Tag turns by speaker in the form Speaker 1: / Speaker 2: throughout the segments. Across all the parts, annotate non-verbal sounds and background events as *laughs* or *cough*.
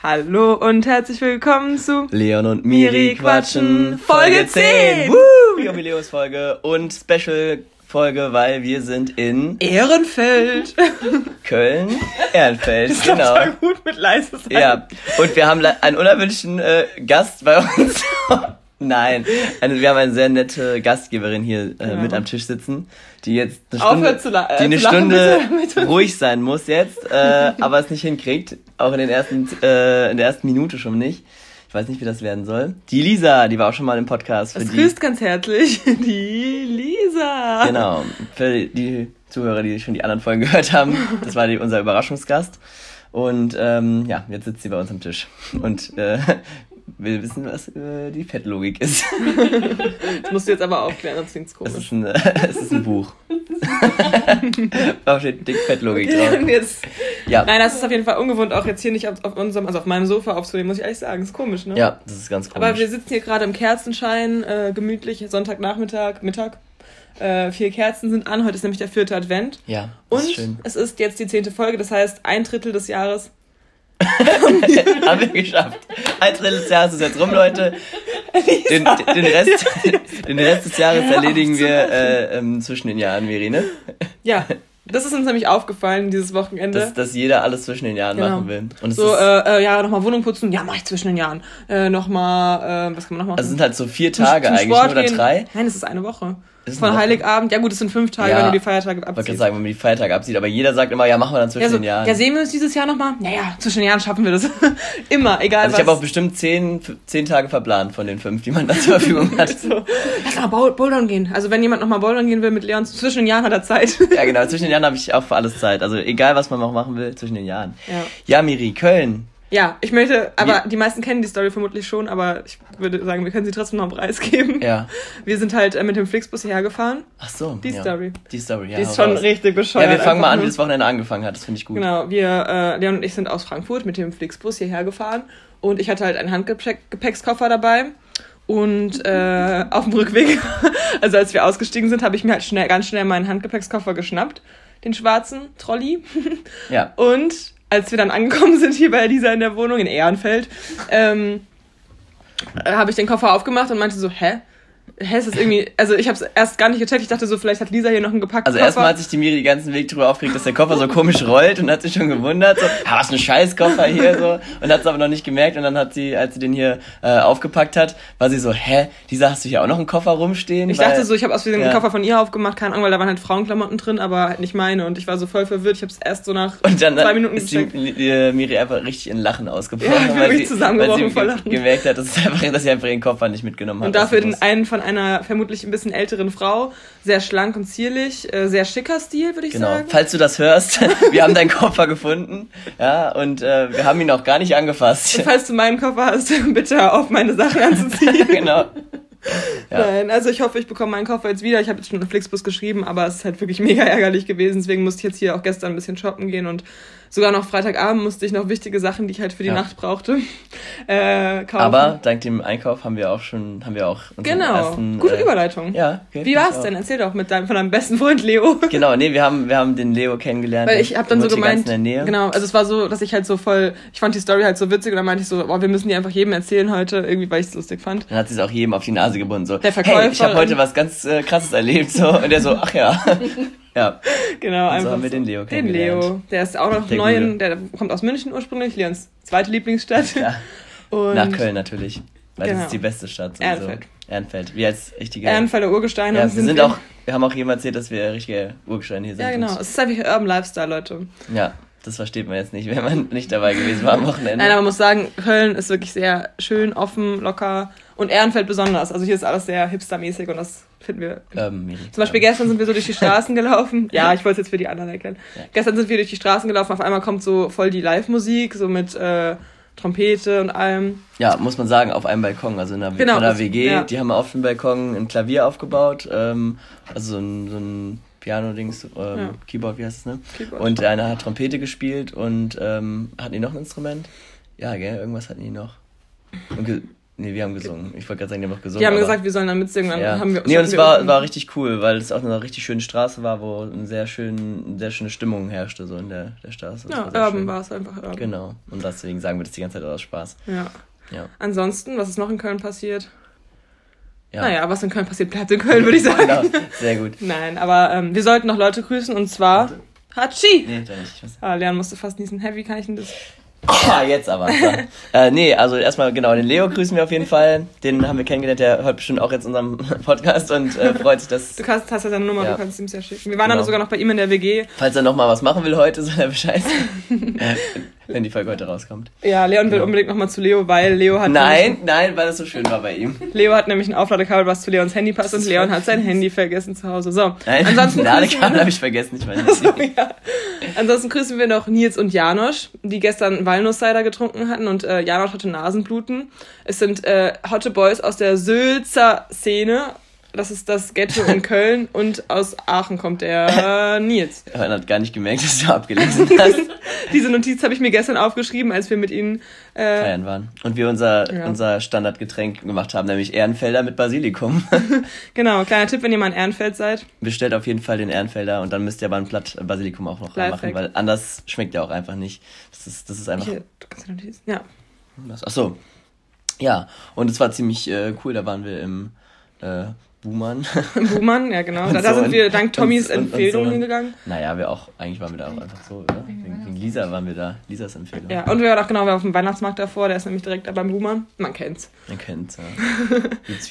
Speaker 1: Hallo und herzlich willkommen zu
Speaker 2: Leon und Miri quatschen Folge 10. Woo! Jubiläumsfolge Folge und Special Folge, weil wir sind in
Speaker 1: Ehrenfeld.
Speaker 2: Köln, Ehrenfeld,
Speaker 1: das
Speaker 2: genau.
Speaker 1: war gut mit leises sein.
Speaker 2: Ja, und wir haben einen unerwünschten äh, Gast bei uns. Nein, eine, wir haben eine sehr nette Gastgeberin hier äh,
Speaker 1: Ja.
Speaker 2: mit am Tisch sitzen, die jetzt eine Stunde,
Speaker 1: Aufhört la- äh,
Speaker 2: die eine
Speaker 1: lachen,
Speaker 2: Stunde
Speaker 1: bitte, bitte.
Speaker 2: ruhig sein muss jetzt, äh, *laughs* aber es nicht hinkriegt, auch in den ersten äh, in der ersten Minute schon nicht. Ich weiß nicht, wie das werden soll. Die Lisa, die war auch schon mal im Podcast für die.
Speaker 1: grüßt ganz herzlich *laughs* die Lisa.
Speaker 2: Genau, für die Zuhörer, die schon die anderen Folgen gehört haben, das war die, unser Überraschungsgast. Und ähm, ja, jetzt sitzt sie bei uns am Tisch und äh, will wissen, was äh, die Fettlogik ist. *laughs*
Speaker 1: Das musst du jetzt aber aufklären, sonst klingt's
Speaker 2: Es
Speaker 1: komisch.
Speaker 2: ist ein, äh, *laughs* es ist ein Buch. *laughs* da steht dick Fettlogik drauf.
Speaker 1: Und jetzt,
Speaker 2: Ja.
Speaker 1: nein, das ist auf jeden Fall ungewohnt, auch jetzt hier nicht auf, auf unserem, also auf meinem Sofa aufzunehmen, muss ich ehrlich sagen. Ist komisch, ne?
Speaker 2: Ja, das ist ganz komisch.
Speaker 1: Aber wir sitzen hier gerade im Kerzenschein, äh, gemütlich, Sonntagnachmittag, Mittag. Äh, vier Kerzen sind an, heute ist nämlich der vierte Advent.
Speaker 2: ja,
Speaker 1: Und
Speaker 2: ist
Speaker 1: es ist jetzt die zehnte Folge, das heißt ein Drittel des Jahres. *laughs*
Speaker 2: Haben wir geschafft. Ein Drittel des Jahres ist jetzt rum, Leute. Den, den, Rest, den Rest des Jahres erledigen wir äh, ähm, zwischen den Jahren, Miri, ne?
Speaker 1: Ja, das ist uns nämlich aufgefallen dieses Wochenende.
Speaker 2: Dass, dass jeder alles zwischen den Jahren
Speaker 1: Genau.
Speaker 2: machen will. Und
Speaker 1: so, äh, äh, ja, nochmal Wohnung putzen, ja, mach ich zwischen den Jahren. Äh, nochmal, äh, was kann man noch machen?
Speaker 2: also es sind halt so vier
Speaker 1: Zum-
Speaker 2: Tage
Speaker 1: zum
Speaker 2: eigentlich,
Speaker 1: Sport
Speaker 2: nur oder
Speaker 1: gehen.
Speaker 2: drei.
Speaker 1: Nein, es ist eine Woche.
Speaker 2: Ist
Speaker 1: Von. Heiligabend, ja gut, es sind fünf Tage,
Speaker 2: Ja.
Speaker 1: wenn du die Feiertage
Speaker 2: Ich wollte
Speaker 1: abziehst.
Speaker 2: sagen, wenn man die Feiertage absieht, aber jeder sagt immer, ja, machen wir dann zwischen
Speaker 1: Ja, so,
Speaker 2: den Jahren.
Speaker 1: ja, sehen wir uns dieses Jahr nochmal? Naja, zwischen den Jahren schaffen wir das. *laughs* Immer, egal
Speaker 2: also ich
Speaker 1: was.
Speaker 2: habe auch bestimmt zehn, zehn Tage verplant von den fünf, die man da zur Verfügung hat. *laughs*
Speaker 1: so, lass mal Boul- bouldern gehen. Also wenn jemand nochmal bouldern gehen will mit Leon, zwischen den Jahren hat er Zeit. *laughs*
Speaker 2: ja, genau, zwischen den Jahren habe ich auch für alles Zeit. Also egal, was man noch machen will, zwischen den Jahren.
Speaker 1: Ja.
Speaker 2: Ja, Miri, Köln.
Speaker 1: Ja, ich möchte, aber
Speaker 2: Wie-
Speaker 1: die meisten kennen die Story vermutlich schon, aber ich würde sagen, wir können sie trotzdem noch preisgeben.
Speaker 2: Ja.
Speaker 1: Wir sind halt äh, mit dem Flixbus hierher gefahren.
Speaker 2: Ach so.
Speaker 1: Die
Speaker 2: ja.
Speaker 1: Story.
Speaker 2: Die Story, ja.
Speaker 1: die ist schon
Speaker 2: raus.
Speaker 1: richtig bescheuert.
Speaker 2: Ja, wir fangen mal an, wie das Wochenende angefangen hat. Das finde ich gut.
Speaker 1: Genau, wir, äh, Leon und ich sind aus Frankfurt mit dem Flixbus hierher gefahren und ich hatte halt einen Handgepäckskoffer dabei. Und äh, auf dem Rückweg, *laughs* also als wir ausgestiegen sind, habe ich mir halt schnell, ganz schnell meinen Handgepäckskoffer geschnappt, den schwarzen Trolley. *laughs*
Speaker 2: Ja.
Speaker 1: Und als wir dann angekommen sind hier bei Lisa in der Wohnung in Ehrenfeld, ähm, äh, habe ich den Koffer aufgemacht und meinte so, hä? Hä, ist das irgendwie, also ich habe es erst gar nicht gecheckt. Ich dachte so, vielleicht hat Lisa hier noch einen gepackten
Speaker 2: Also erstmal hat sich die Miri den ganzen Weg drüber aufgeregt, dass der Koffer so komisch rollt und hat sich schon gewundert, so, ah, was ein Scheißkoffer hier so und hat es aber noch nicht gemerkt und dann hat sie, als sie den hier äh, aufgepackt hat, war sie so, hä, Lisa, hast du hier auch noch einen Koffer rumstehen?
Speaker 1: Ich
Speaker 2: Weil-
Speaker 1: dachte so, ich habe aus Versehen
Speaker 2: ja.
Speaker 1: den Koffer von ihr aufgemacht, keine Ahnung, weil da waren halt Frauenklamotten drin, aber halt nicht meine und ich war so voll verwirrt. Ich habe es erst so nach
Speaker 2: und dann
Speaker 1: zwei Minuten
Speaker 2: ist die,
Speaker 1: gecheckt.
Speaker 2: die, äh, Miri einfach richtig in Lachen ausgebrochen,
Speaker 1: Ja, ich *laughs* bin
Speaker 2: weil,
Speaker 1: wirklich
Speaker 2: sie, weil sie ge-
Speaker 1: Lachen.
Speaker 2: gemerkt hat, dass, einfach, dass sie einfach ihren Koffer nicht mitgenommen hat.
Speaker 1: Und dafür den einen von einer vermutlich ein bisschen älteren Frau, sehr schlank und zierlich, äh, sehr schicker Stil, würde ich
Speaker 2: Genau,
Speaker 1: sagen.
Speaker 2: falls du das hörst, *laughs* wir haben deinen Koffer gefunden, ja, und äh, wir haben ihn auch gar nicht angefasst.
Speaker 1: Und falls du meinen Koffer hast, *laughs* bitte auf, meine Sachen anzuziehen. *laughs*
Speaker 2: genau. *laughs* Ja.
Speaker 1: Nein, also ich hoffe, ich bekomme meinen Koffer jetzt wieder. Ich habe jetzt schon einen Flixbus geschrieben, aber es ist halt wirklich *laughs* mega ärgerlich gewesen. Deswegen musste ich jetzt hier auch gestern ein bisschen shoppen gehen und sogar noch Freitagabend musste ich noch wichtige Sachen, die ich halt für die
Speaker 2: Ja.
Speaker 1: Nacht brauchte, *laughs* äh, kaufen.
Speaker 2: Aber dank dem Einkauf haben wir auch schon, haben wir auch unseren
Speaker 1: genau,
Speaker 2: ersten,
Speaker 1: gute
Speaker 2: äh,
Speaker 1: Überleitung.
Speaker 2: Ja, okay,
Speaker 1: Wie
Speaker 2: ich auch.
Speaker 1: denn? Erzähl doch mit deinem, von deinem besten Freund Leo.
Speaker 2: Genau, nee, wir haben, wir haben den Leo kennengelernt.
Speaker 1: Weil ich habe dann so gemeint, genau, also es war so, dass ich halt so voll, ich fand die Story halt so witzig und dann meinte ich so, boah, wir müssen die einfach jedem erzählen heute, irgendwie, weil ich es lustig fand.
Speaker 2: Dann hat sie es auch jedem auf die Nase gebunden, so,
Speaker 1: Der
Speaker 2: hey,
Speaker 1: Verkäufer
Speaker 2: ich habe heute was ganz äh, krasses erlebt, so, und der so, ach ja. *laughs* ja,
Speaker 1: Genau,
Speaker 2: Und so
Speaker 1: einfach
Speaker 2: haben wir den Leo
Speaker 1: Den
Speaker 2: kennengelernt.
Speaker 1: Leo, der ist auch noch
Speaker 2: Der
Speaker 1: neu, in, der kommt aus München ursprünglich, Leons zweite Lieblingsstadt.
Speaker 2: ja.
Speaker 1: Und
Speaker 2: nach Köln natürlich. Weil
Speaker 1: Genau.
Speaker 2: das ist die beste Stadt. sowieso.
Speaker 1: Ehrenfeld.
Speaker 2: Ehrenfeld. Wir als richtige...
Speaker 1: Ehrenfelder Urgesteine.
Speaker 2: ja, wir sind auch, wir haben auch jedem erzählt, dass wir richtige Urgesteine hier sind.
Speaker 1: Ja, genau. Es ist einfach Urban Lifestyle, Leute.
Speaker 2: ja, das versteht man jetzt nicht, wenn man nicht dabei gewesen war am Wochenende.
Speaker 1: Nein, aber man muss sagen, Köln ist wirklich sehr schön, offen, locker und Ehrenfeld besonders. Also hier ist alles sehr hipstermäßig und das finden wir.
Speaker 2: ähm,
Speaker 1: Zum Beispiel
Speaker 2: ähm,
Speaker 1: gestern sind wir so durch die Straßen gelaufen. Ja, ich wollte es jetzt für die anderen erklären.
Speaker 2: Ja.
Speaker 1: Gestern sind wir durch die Straßen gelaufen. Auf einmal kommt so voll die Live-Musik, so mit äh, Trompete und allem.
Speaker 2: Ja, muss man sagen, auf einem Balkon, also in einer,
Speaker 1: Genau,
Speaker 2: von einer WG,
Speaker 1: ja.
Speaker 2: die haben auf dem Balkon ein Klavier aufgebaut, ähm, also so ein, so ein Piano-Dings, ähm,
Speaker 1: Ja.
Speaker 2: Keyboard, wie heißt es, ne?
Speaker 1: Keyboard.
Speaker 2: Und einer hat Trompete gespielt und ähm, hatten die noch ein Instrument? Ja, gell, irgendwas hatten die noch. Und Nee, wir haben gesungen. Ich wollte gerade sagen, die haben auch gesungen.
Speaker 1: Die haben gesagt, wir sollen da mitsingen. Dann
Speaker 2: ja.
Speaker 1: haben wir
Speaker 2: nee, und es
Speaker 1: wir
Speaker 2: war, war richtig cool, weil es auch eine richtig schöne Straße war, wo eine sehr, schön, sehr schöne Stimmung herrschte, so in der, der Straße. Das
Speaker 1: Ja,
Speaker 2: war
Speaker 1: Urban war es einfach Urban.
Speaker 2: Genau. Und deswegen sagen wir das die ganze Zeit aus Spaß.
Speaker 1: Ja.
Speaker 2: Ja.
Speaker 1: Ansonsten, was ist noch in Köln passiert?
Speaker 2: ja.
Speaker 1: Naja, was in Köln passiert, bleibt in Köln, würde ich sagen.
Speaker 2: Genau. Sehr gut. *laughs*
Speaker 1: Nein, aber ähm, wir sollten noch Leute grüßen und zwar Hachi.
Speaker 2: Nee, da nicht.
Speaker 1: Ah, Leon musste fast niesen. Heavy kann ich denn das? *laughs*
Speaker 2: Ah, jetzt aber. *laughs* Äh, nee, also erstmal genau, den Leo grüßen wir auf jeden Fall. Den haben wir kennengelernt, der hört bestimmt auch jetzt unseren *laughs* Podcast und äh, freut sich, dass,
Speaker 1: Du kannst, hast ja seine Nummer,
Speaker 2: Ja.
Speaker 1: du kannst ihm ja schicken. Wir waren
Speaker 2: Genau.
Speaker 1: dann sogar noch bei ihm in der WG.
Speaker 2: falls er nochmal was machen will heute, soll er Bescheid. Wenn die Folge heute rauskommt.
Speaker 1: Ja, Leon will
Speaker 2: Genau.
Speaker 1: unbedingt nochmal zu Leo, weil Leo hat
Speaker 2: Nein, nein, weil das so schön war bei ihm.
Speaker 1: Leo hat nämlich ein Aufladekabel, was zu Leons Handy passt und Leon hat sein Handy vergessen zu Hause. So,
Speaker 2: Nein,
Speaker 1: ansonsten *laughs*
Speaker 2: Ladekabel habe ich vergessen, ich meine. *laughs*
Speaker 1: ja. ansonsten grüßen wir noch Nils und Janosch, die gestern Walnuss-Cider getrunken hatten und äh, Janosch hatte Nasenbluten. Es sind äh, Hotte Boys aus der Sülzer Szene. Das ist das Ghetto in Köln und aus Aachen kommt der *laughs* Nils.
Speaker 2: Man hat gar nicht gemerkt, dass du abgelesen *laughs* hast.
Speaker 1: Diese Notiz habe ich mir gestern aufgeschrieben, als wir mit ihnen äh,
Speaker 2: feiern waren. Und wir unser,
Speaker 1: Ja.
Speaker 2: unser Standardgetränk gemacht haben, nämlich Ehrenfelder mit Basilikum. *laughs*
Speaker 1: genau, kleiner Tipp, wenn ihr mal in Ehrenfeld seid.
Speaker 2: Bestellt auf jeden Fall den Ehrenfelder und dann müsst ihr aber ein Blatt Basilikum auch noch reinmachen, weil anders schmeckt der auch einfach nicht. Das ist, das ist einfach.
Speaker 1: Hier, du kannst die Notiz. Ja.
Speaker 2: Ach so. Ja, und es war ziemlich äh, cool, da waren wir im äh, Buhmann.
Speaker 1: Buhmann, ja genau. *laughs* Da, da
Speaker 2: so
Speaker 1: sind wir dank Tommys
Speaker 2: und- und- und
Speaker 1: Empfehlung
Speaker 2: so.
Speaker 1: hingegangen.
Speaker 2: naja, wir auch, eigentlich waren wir da auch einfach so, oder? Wegen, wegen Lisa waren wir da, Lisas Empfehlung.
Speaker 1: Ja, und wir waren auch genau wir waren auf dem Weihnachtsmarkt davor, der ist nämlich direkt da beim Buhmann. Man kennt's.
Speaker 2: Man kennt's, ja.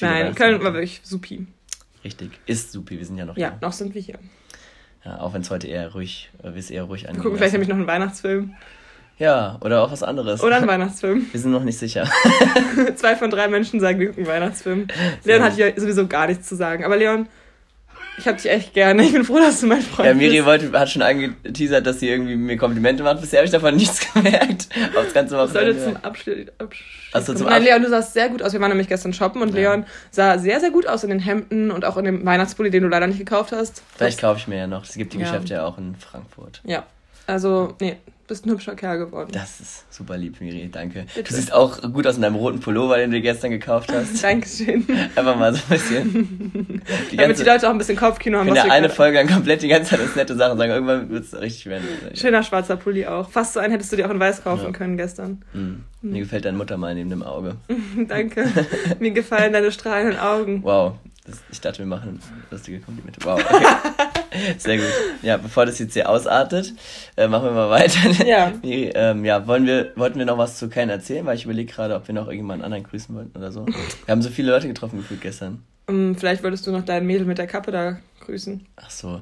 Speaker 2: *laughs*
Speaker 1: Nein. Köln war wirklich supi.
Speaker 2: Richtig. Ist supi, wir sind ja noch
Speaker 1: Ja,
Speaker 2: hier.
Speaker 1: noch sind wir hier.
Speaker 2: Ja, auch wenn es heute eher ruhig, äh, wir es eher ruhig
Speaker 1: Wir
Speaker 2: angehen
Speaker 1: gucken vielleicht
Speaker 2: lassen.
Speaker 1: nämlich noch einen Weihnachtsfilm.
Speaker 2: Ja, oder auch was anderes.
Speaker 1: Oder einen Weihnachtsfilm.
Speaker 2: Wir sind noch nicht sicher. *laughs*
Speaker 1: Zwei von drei Menschen sagen, wir gucken einen Weihnachtsfilm. Leon hat hier sowieso gar nichts zu sagen. Aber Leon, ich hab dich echt gerne. Ich bin froh, dass du mein Freund
Speaker 2: Ja, Miri
Speaker 1: bist.
Speaker 2: wollte, hat schon angeteasert, dass sie irgendwie mir Komplimente macht. Bisher habe ich davon *laughs* nichts gemerkt. Aufs ganze
Speaker 1: Ich sollte
Speaker 2: Wochenende.
Speaker 1: zum Abschluss. Abschluss
Speaker 2: Ach so, zum
Speaker 1: Nein,
Speaker 2: Absch-
Speaker 1: Leon, du sahst sehr gut aus. Wir waren nämlich gestern shoppen und
Speaker 2: Ja.
Speaker 1: Leon sah sehr, sehr gut aus in den Hemden und auch in dem Weihnachtspulli, den du leider nicht gekauft hast.
Speaker 2: Vielleicht kaufe ich mir ja noch. Es gibt die
Speaker 1: Ja.
Speaker 2: Geschäfte ja auch in Frankfurt.
Speaker 1: Ja. Also, nee, bist ein hübscher Kerl geworden.
Speaker 2: Das ist super lieb, Miri. Danke.
Speaker 1: Bitte.
Speaker 2: Du siehst auch gut aus in deinem roten Pullover, den du gestern gekauft hast. *laughs*
Speaker 1: Dankeschön.
Speaker 2: Einfach mal so ein bisschen. *laughs* Die
Speaker 1: Damit
Speaker 2: ganze,
Speaker 1: die Leute auch ein bisschen Kopfkino haben.
Speaker 2: wenn
Speaker 1: was
Speaker 2: der eine Folge dann komplett die ganze Zeit uns nette Sachen sagen, irgendwann wird es richtig werden.
Speaker 1: Schöner schwarzer Pulli auch. Fast so einen hättest du dir auch in weiß kaufen
Speaker 2: Ja.
Speaker 1: können gestern.
Speaker 2: Mhm. Mir gefällt deine Mutter mal neben dem Auge. *laughs*
Speaker 1: Danke. Mir gefallen deine strahlenden Augen.
Speaker 2: Wow. Das, ich dachte, wir machen lustige Komplimente. Wow. Okay. *laughs* Sehr gut. Ja, bevor das jetzt hier ausartet, äh, machen wir mal weiter.
Speaker 1: Ja.
Speaker 2: Miri, ähm, ja, wollen wir, wollten wir noch was zu Köln erzählen? Weil ich überlege gerade, ob wir noch irgendjemanden anderen grüßen wollten oder so. Wir haben so viele Leute getroffen gefühlt gestern.
Speaker 1: Ähm, vielleicht wolltest du noch dein Mädel mit der Kappe da grüßen.
Speaker 2: Ach so.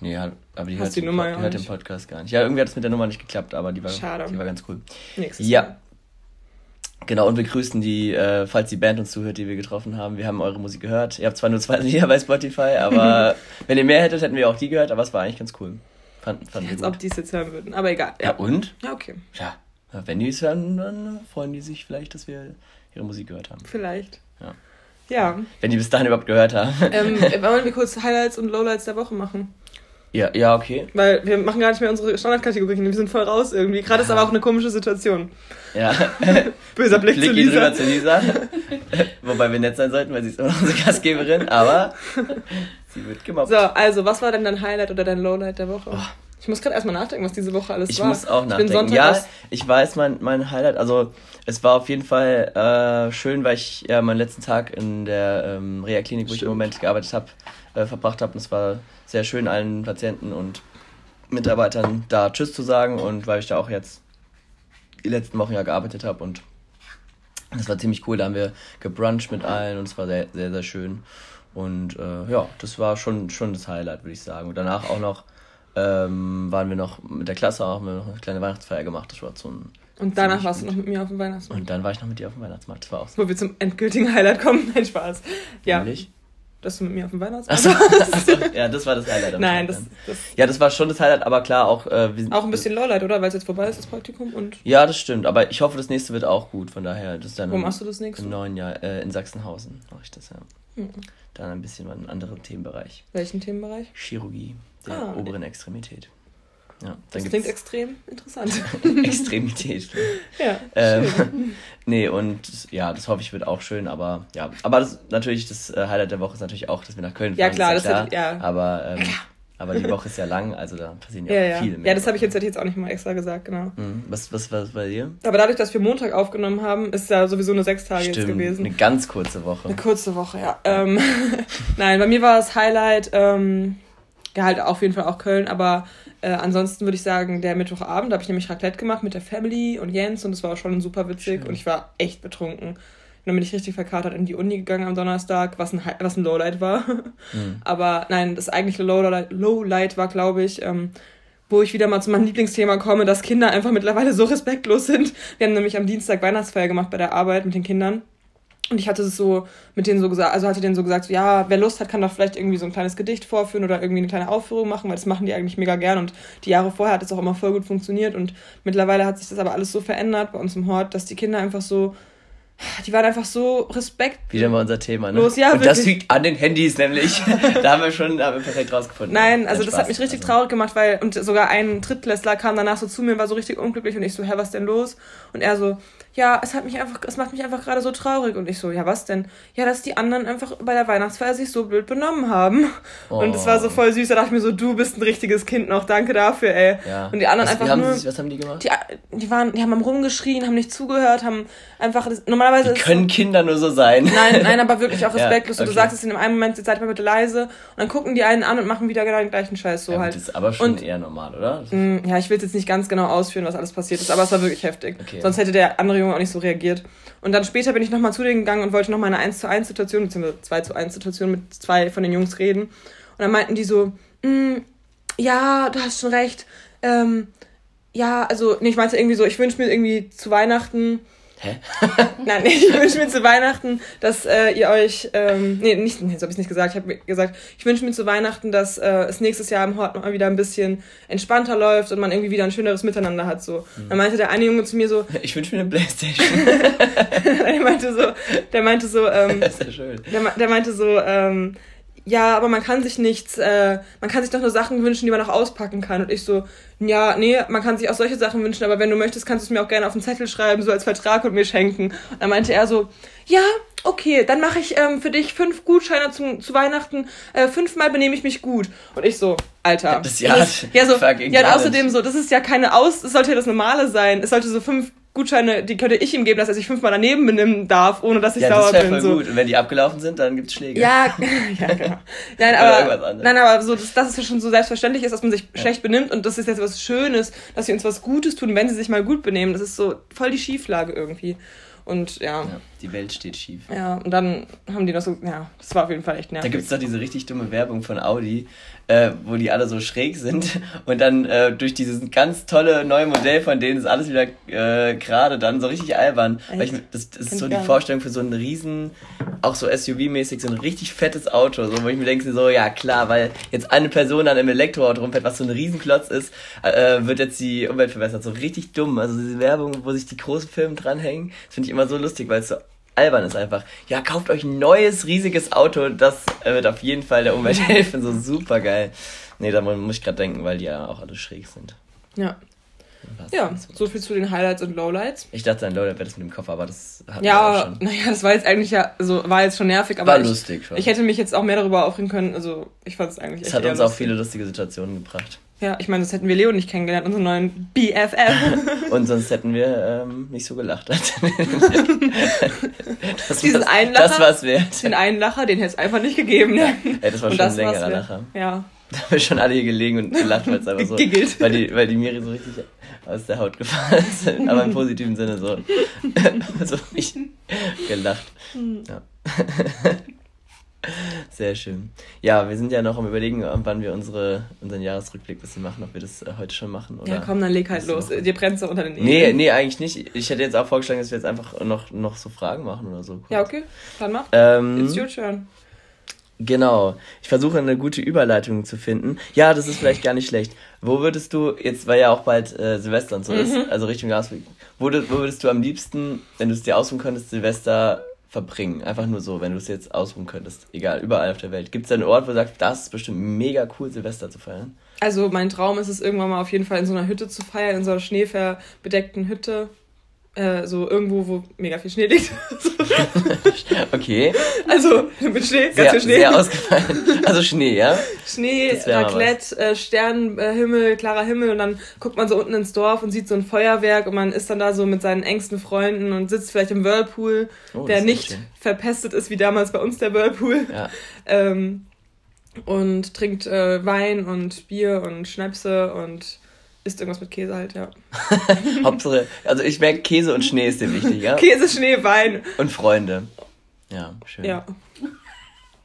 Speaker 2: Nee, ja, aber die
Speaker 1: Hast
Speaker 2: hört,
Speaker 1: die
Speaker 2: den,
Speaker 1: Nummer ja
Speaker 2: die hört den. Podcast gar nicht. Ja, irgendwie hat es mit der Nummer nicht geklappt, aber die war,
Speaker 1: Schade.
Speaker 2: die war ganz cool.
Speaker 1: Nächstes
Speaker 2: Ja.
Speaker 1: Mal.
Speaker 2: Genau, und wir grüßen die, äh, falls die Band uns zuhört, die wir getroffen haben. Wir haben eure Musik gehört. Ihr habt zwar nur zwei *laughs* Lieder bei Spotify, aber *laughs* wenn ihr mehr hättet, hätten wir auch die gehört, aber es war eigentlich ganz cool. Fand, fanden wir
Speaker 1: Als
Speaker 2: gut.
Speaker 1: ob die es jetzt hören würden. Aber egal.
Speaker 2: Ja,
Speaker 1: Ja,
Speaker 2: und?
Speaker 1: ja okay.
Speaker 2: Ja, wenn die es hören, dann freuen die sich vielleicht, dass wir ihre Musik gehört haben.
Speaker 1: Vielleicht.
Speaker 2: Ja.
Speaker 1: Ja.
Speaker 2: Wenn die bis dahin überhaupt gehört haben.
Speaker 1: Ähm, *laughs* wollen wir kurz Highlights und Lowlights der Woche machen?
Speaker 2: Ja, ja, okay.
Speaker 1: Weil wir machen gar nicht mehr unsere Standardkategorien. Wir sind voll raus irgendwie. Gerade ist aber auch eine komische Situation.
Speaker 2: Ja. *laughs*
Speaker 1: Böser Blick,
Speaker 2: Blick
Speaker 1: zu Lisa.
Speaker 2: zu Lisa. *laughs* Wobei wir nett sein sollten, weil sie ist immer noch unsere Gastgeberin, aber sie wird gemobbt.
Speaker 1: So, also, was war denn dein Highlight oder dein Lowlight der Woche? Ich muss gerade erstmal nachdenken, was diese Woche alles
Speaker 2: Ich
Speaker 1: war.
Speaker 2: muss auch
Speaker 1: Ich
Speaker 2: nachdenken.
Speaker 1: bin Sonntag
Speaker 2: ja, ich weiß mein, mein Highlight. Also es war auf jeden Fall äh, schön, weil ich ja meinen letzten Tag in der ähm, Reha-Klinik, wo ich im. Moment gearbeitet habe, äh, verbracht habe. Und es war sehr schön, allen Patienten und Mitarbeitern da Tschüss zu sagen. Und weil ich da auch jetzt die letzten Wochen ja gearbeitet habe und das war ziemlich cool. Da haben wir gebruncht mit allen und es war sehr, sehr, sehr schön. Und äh, ja, das war schon, schon das Highlight, würde ich sagen. Und danach auch noch ähm, waren wir noch mit der Klasse, auch haben wir noch eine kleine Weihnachtsfeier gemacht. Das war so ein,
Speaker 1: Und danach warst du
Speaker 2: gut.
Speaker 1: noch mit mir auf dem Weihnachtsmarkt.
Speaker 2: und dann war ich noch mit dir auf dem Weihnachtsmarkt. Das war auch so.
Speaker 1: Wo wir zum endgültigen Highlight kommen. *laughs* Nein, Spaß. Ja,
Speaker 2: Nämlich?
Speaker 1: Dass du mit mir auf dem Weihnachtsmarkt
Speaker 2: Achso,
Speaker 1: warst.
Speaker 2: ja, das war das Highlight.
Speaker 1: Nein, das, das
Speaker 2: Ja, das war schon das Highlight, aber klar auch. Äh, wir
Speaker 1: auch ein bisschen Lowlight, oder? Weil es jetzt vorbei ist, das Praktikum. Und
Speaker 2: Ja, das stimmt. Aber ich hoffe, das nächste wird auch gut. Von daher, das ist dann
Speaker 1: wo machst du das nächste?
Speaker 2: im neuen Jahr äh, in Sachsenhausen mache ich das ja.
Speaker 1: Mhm.
Speaker 2: Dann ein bisschen einen anderen Themenbereich.
Speaker 1: Welchen Themenbereich?
Speaker 2: Chirurgie der
Speaker 1: Ah.
Speaker 2: oberen Extremität. Ja,
Speaker 1: das klingt extrem interessant. *laughs*
Speaker 2: Extremität. *laughs*
Speaker 1: ja.
Speaker 2: Ähm,
Speaker 1: schön. *laughs*
Speaker 2: nee, und ja, das hoffe ich wird auch schön, aber ja. Aber das natürlich, das äh, Highlight der Woche ist natürlich auch, dass wir nach Köln fahren.
Speaker 1: Ja, klar, das wird- ja.
Speaker 2: Aber, ähm, aber die Woche ist ja lang, also da passieren ja,
Speaker 1: Ja,
Speaker 2: auch
Speaker 1: ja.
Speaker 2: viele mehr.
Speaker 1: Ja, das habe ich jetzt, hätte ich jetzt auch nicht mal extra gesagt, genau.
Speaker 2: Mhm. Was, was war bei dir?
Speaker 1: Aber dadurch, dass wir Montag aufgenommen haben, ist ja sowieso eine sechs Tage jetzt gewesen.
Speaker 2: eine ganz kurze Woche.
Speaker 1: Eine kurze Woche, ja. Ähm, Nein, bei mir war das Highlight, ähm, ja, halt auf jeden Fall auch Köln, aber äh, ansonsten würde ich sagen, der Mittwochabend, habe ich nämlich Raclette gemacht mit der Family und Jens und das war auch schon super witzig
Speaker 2: Schön.
Speaker 1: und ich war echt betrunken. Und dann bin ich richtig verkatert in die Uni gegangen am Donnerstag, was ein, was ein Lowlight war. *laughs*
Speaker 2: Mhm.
Speaker 1: Aber nein, das eigentliche Lowlight, Lowlight war, glaube ich, ähm, wo ich wieder mal zu meinem Lieblingsthema komme, dass Kinder einfach mittlerweile so respektlos sind. Wir haben nämlich am Dienstag Weihnachtsfeier gemacht bei der Arbeit mit den Kindern. Und ich hatte es so mit denen so gesagt, also hatte denen so gesagt, so, ja, wer Lust hat, kann doch vielleicht irgendwie so ein kleines Gedicht vorführen oder irgendwie eine kleine Aufführung machen, weil das machen die eigentlich mega gern. Und die Jahre vorher hat es auch immer voll gut funktioniert. Und mittlerweile hat sich das aber alles so verändert bei uns im Hort, dass die Kinder einfach so, die waren einfach so respekt.
Speaker 2: Wieder mal unser Thema, ne?
Speaker 1: Los, ja,
Speaker 2: Und das
Speaker 1: wirklich.
Speaker 2: liegt an den Handys nämlich. *laughs* da haben wir schon da haben wir perfekt rausgefunden.
Speaker 1: Nein, also das hat mich richtig
Speaker 2: Also,
Speaker 1: traurig gemacht, weil, und sogar ein Drittklässler kam danach so zu mir und war so richtig unglücklich und ich so, hä, was denn los? Und er so, ja, es hat mich einfach, es macht mich einfach gerade so traurig. Und ich so, ja, was denn? Ja, dass die anderen einfach bei der Weihnachtsfeier sich so blöd benommen haben. Und es war so
Speaker 2: Oh.
Speaker 1: voll süß, da dachte ich mir so, du bist ein richtiges Kind noch, danke dafür, ey.
Speaker 2: Ja.
Speaker 1: Und die anderen
Speaker 2: was,
Speaker 1: einfach
Speaker 2: haben
Speaker 1: nur,
Speaker 2: sie, was haben die gemacht?
Speaker 1: die, die waren, die haben am rumgeschrien, haben nicht zugehört, haben einfach, das, normalerweise
Speaker 2: Die können Kinder nur so sein.
Speaker 1: Nein, nein, *laughs* aber wirklich auch
Speaker 2: Ja,
Speaker 1: respektlos. Und du
Speaker 2: okay.
Speaker 1: sagst es in einem Moment, jetzt seid mal bitte leise. Und dann gucken die einen an und machen wieder genau den gleichen Scheiß so
Speaker 2: ja,
Speaker 1: halt.
Speaker 2: Das ist aber schon
Speaker 1: Und-
Speaker 2: eher normal, oder?
Speaker 1: Mm, Ja, ich will jetzt nicht ganz genau ausführen, was alles passiert ist, aber es war wirklich heftig.
Speaker 2: Okay.
Speaker 1: Sonst hätte der andere Junge auch nicht so reagiert. Und dann später bin ich nochmal zu denen gegangen und wollte nochmal eine 1 zu 1 Situation, beziehungsweise 2 zu 1 Situation mit zwei von den Jungs reden. Und dann meinten die so, mm, ja, du hast schon recht. Ähm, ja, also, nee, ich meinte irgendwie so, ich wünsche mir irgendwie zu Weihnachten,
Speaker 2: Hä? *laughs*
Speaker 1: Nein, ich wünsche mir zu Weihnachten, dass äh, ihr euch, ähm, nee, nicht, nee, so habe ich nicht gesagt. Ich habe gesagt, ich wünsche mir zu Weihnachten, dass äh, es nächstes Jahr im Hort mal wieder ein bisschen entspannter läuft und man irgendwie wieder ein schöneres Miteinander hat. So. Dann meinte der eine Junge zu mir so, *laughs*
Speaker 2: Ich wünsche mir eine Playstation. *laughs*
Speaker 1: der meinte so, der meinte so, ähm,
Speaker 2: das ist ja schön.
Speaker 1: der, der meinte so, ähm, ja, aber man kann sich nichts, äh, man kann sich doch nur Sachen wünschen, die man auch auspacken kann. Und ich so, ja, nee, man kann sich auch solche Sachen wünschen, aber wenn du möchtest, kannst du es mir auch gerne auf den Zettel schreiben, so als Vertrag und mir schenken. Und dann meinte er so, ja, okay, dann mache ich ähm, für dich fünf Gutscheine zum, zu Weihnachten, äh, fünfmal benehme ich mich gut. Und ich so, Alter.
Speaker 2: Das- ja,
Speaker 1: ist, ja, so,
Speaker 2: fucking
Speaker 1: ja, und außerdem so, das ist ja keine Aus, es sollte ja das Normale sein. Es sollte so fünf Gutscheine, die könnte ich ihm geben, dass er sich fünfmal daneben benehmen darf, ohne dass ich
Speaker 2: Ja,
Speaker 1: sauer
Speaker 2: das
Speaker 1: bin.
Speaker 2: voll
Speaker 1: so.
Speaker 2: gut. Und wenn die abgelaufen sind, dann gibt's Schläge.
Speaker 1: Ja, *laughs* ja, genau. *laughs* Nein, aber, nein, aber so, dass, dass es ja schon so selbstverständlich ist, dass man sich schlecht benimmt und das ist jetzt was Schönes, dass sie uns was Gutes tun, wenn sie sich mal gut benehmen. Das ist so voll die Schieflage irgendwie. Und ja,
Speaker 2: Ja, die Welt steht schief.
Speaker 1: ja, und dann haben die noch so, ja, das war auf jeden Fall echt
Speaker 2: Da
Speaker 1: nervig.
Speaker 2: gibt's doch diese richtig dumme Werbung von Audi, äh, wo die alle so schräg sind *laughs* und dann äh, durch dieses ganz tolle neue Modell von denen ist alles wieder äh, gerade dann so richtig albern.
Speaker 1: Echt?
Speaker 2: Weil ich, das, das ist so die. Vorstellung für so ein riesen, auch so SUV-mäßig, so ein richtig fettes Auto, so, wo ich mir denke, so, ja klar, weil jetzt eine Person an einem Elektroauto rumfährt, was so ein Riesenklotz ist, äh, wird jetzt die Umwelt verbessert. So richtig dumm. Also diese Werbung, wo sich die großen Firmen dranhängen, das finde ich immer so lustig, weil es so albern ist einfach. Ja, kauft euch ein neues, riesiges Auto, das äh, wird auf jeden Fall der Umwelt *laughs* helfen. So super geil. Nee, da muss ich gerade denken, weil die ja auch alle schräg sind.
Speaker 1: Ja.
Speaker 2: Was?
Speaker 1: ja, so viel zu den Highlights und Lowlights.
Speaker 2: Ich dachte, ein Loader wäre das mit dem Koffer, aber das auch
Speaker 1: Ja,
Speaker 2: schon.
Speaker 1: naja, das war jetzt eigentlich ja, also war jetzt schon nervig, aber
Speaker 2: War
Speaker 1: ich,
Speaker 2: lustig schon.
Speaker 1: ich hätte mich jetzt auch mehr darüber aufregen können. Also ich fand es eigentlich
Speaker 2: Es hat uns auch
Speaker 1: lustig.
Speaker 2: viele lustige Situationen gebracht.
Speaker 1: Ja, ich meine, das hätten wir Leo nicht kennengelernt, unseren neuen BFF. *laughs*
Speaker 2: Und sonst hätten wir ähm, nicht so gelacht. *laughs* das
Speaker 1: Diesen
Speaker 2: war's-
Speaker 1: Einlacher?
Speaker 2: Das war's wert.
Speaker 1: Den einen Lacher, den hätte es einfach nicht gegeben. Ne?
Speaker 2: Ey, das war
Speaker 1: Und
Speaker 2: schon
Speaker 1: das
Speaker 2: ein längerer. Lacher.
Speaker 1: Ja.
Speaker 2: Da haben wir schon alle hier gelegen und gelacht, weil es einfach so. Weil die, weil die Miri so richtig aus der Haut gefahren ist. Aber im positiven Sinne so. *laughs* so richtig gelacht. Ja. Sehr schön. Ja, wir sind ja noch am überlegen, wann wir unsere, unseren Jahresrückblick ein bisschen machen, ob wir das äh, heute schon machen oder.
Speaker 1: ja, komm, dann leg halt los. Dir brennt's doch unter den Nägeln.
Speaker 2: Nee, nee, eigentlich nicht. Ich hätte jetzt auch vorgeschlagen, dass wir jetzt einfach noch, noch so Fragen machen oder so.
Speaker 1: Ja, okay. Dann mach.
Speaker 2: Ähm,
Speaker 1: It's your turn.
Speaker 2: Genau. Ich versuche eine gute Überleitung zu finden. Ja, das ist vielleicht gar nicht schlecht. Wo würdest du, jetzt weil ja auch bald äh, Silvester und so ist,
Speaker 1: Mhm.
Speaker 2: also Richtung Jahresrückblick, wo, wo würdest du am liebsten, wenn du es dir aussuchen könntest, Silvester verbringen? Einfach nur so, wenn du es jetzt ausruhen könntest. Egal, überall auf der Welt. Gibt es einen Ort, wo du sagst, das ist bestimmt mega cool, Silvester zu feiern?
Speaker 1: Also mein Traum ist es irgendwann mal auf jeden Fall in so einer Hütte zu feiern, in so einer schneeverbedeckten Hütte. Äh, so irgendwo, wo mega viel Schnee liegt. *laughs*
Speaker 2: okay.
Speaker 1: Also mit Schnee, ganz
Speaker 2: Sehr,
Speaker 1: viel Schnee.
Speaker 2: sehr ausgefallen. Also Schnee, ja?
Speaker 1: Schnee, Raclette, äh, Sternenhimmel, klarer Himmel und dann guckt man so unten ins Dorf und sieht so ein Feuerwerk und man ist dann da so mit seinen engsten Freunden und sitzt vielleicht im Whirlpool,
Speaker 2: Oh,
Speaker 1: der nicht
Speaker 2: schön.
Speaker 1: verpestet ist wie damals bei uns der Whirlpool.
Speaker 2: Ja.
Speaker 1: Ähm, und trinkt äh, Wein und Bier und Schnäpse und isst irgendwas mit Käse halt, ja. *laughs*
Speaker 2: Hauptsache, also ich merke, Käse und Schnee ist dir wichtig, ja? *laughs*
Speaker 1: Käse, Schnee, Wein.
Speaker 2: Und Freunde. Ja, schön.
Speaker 1: Ja,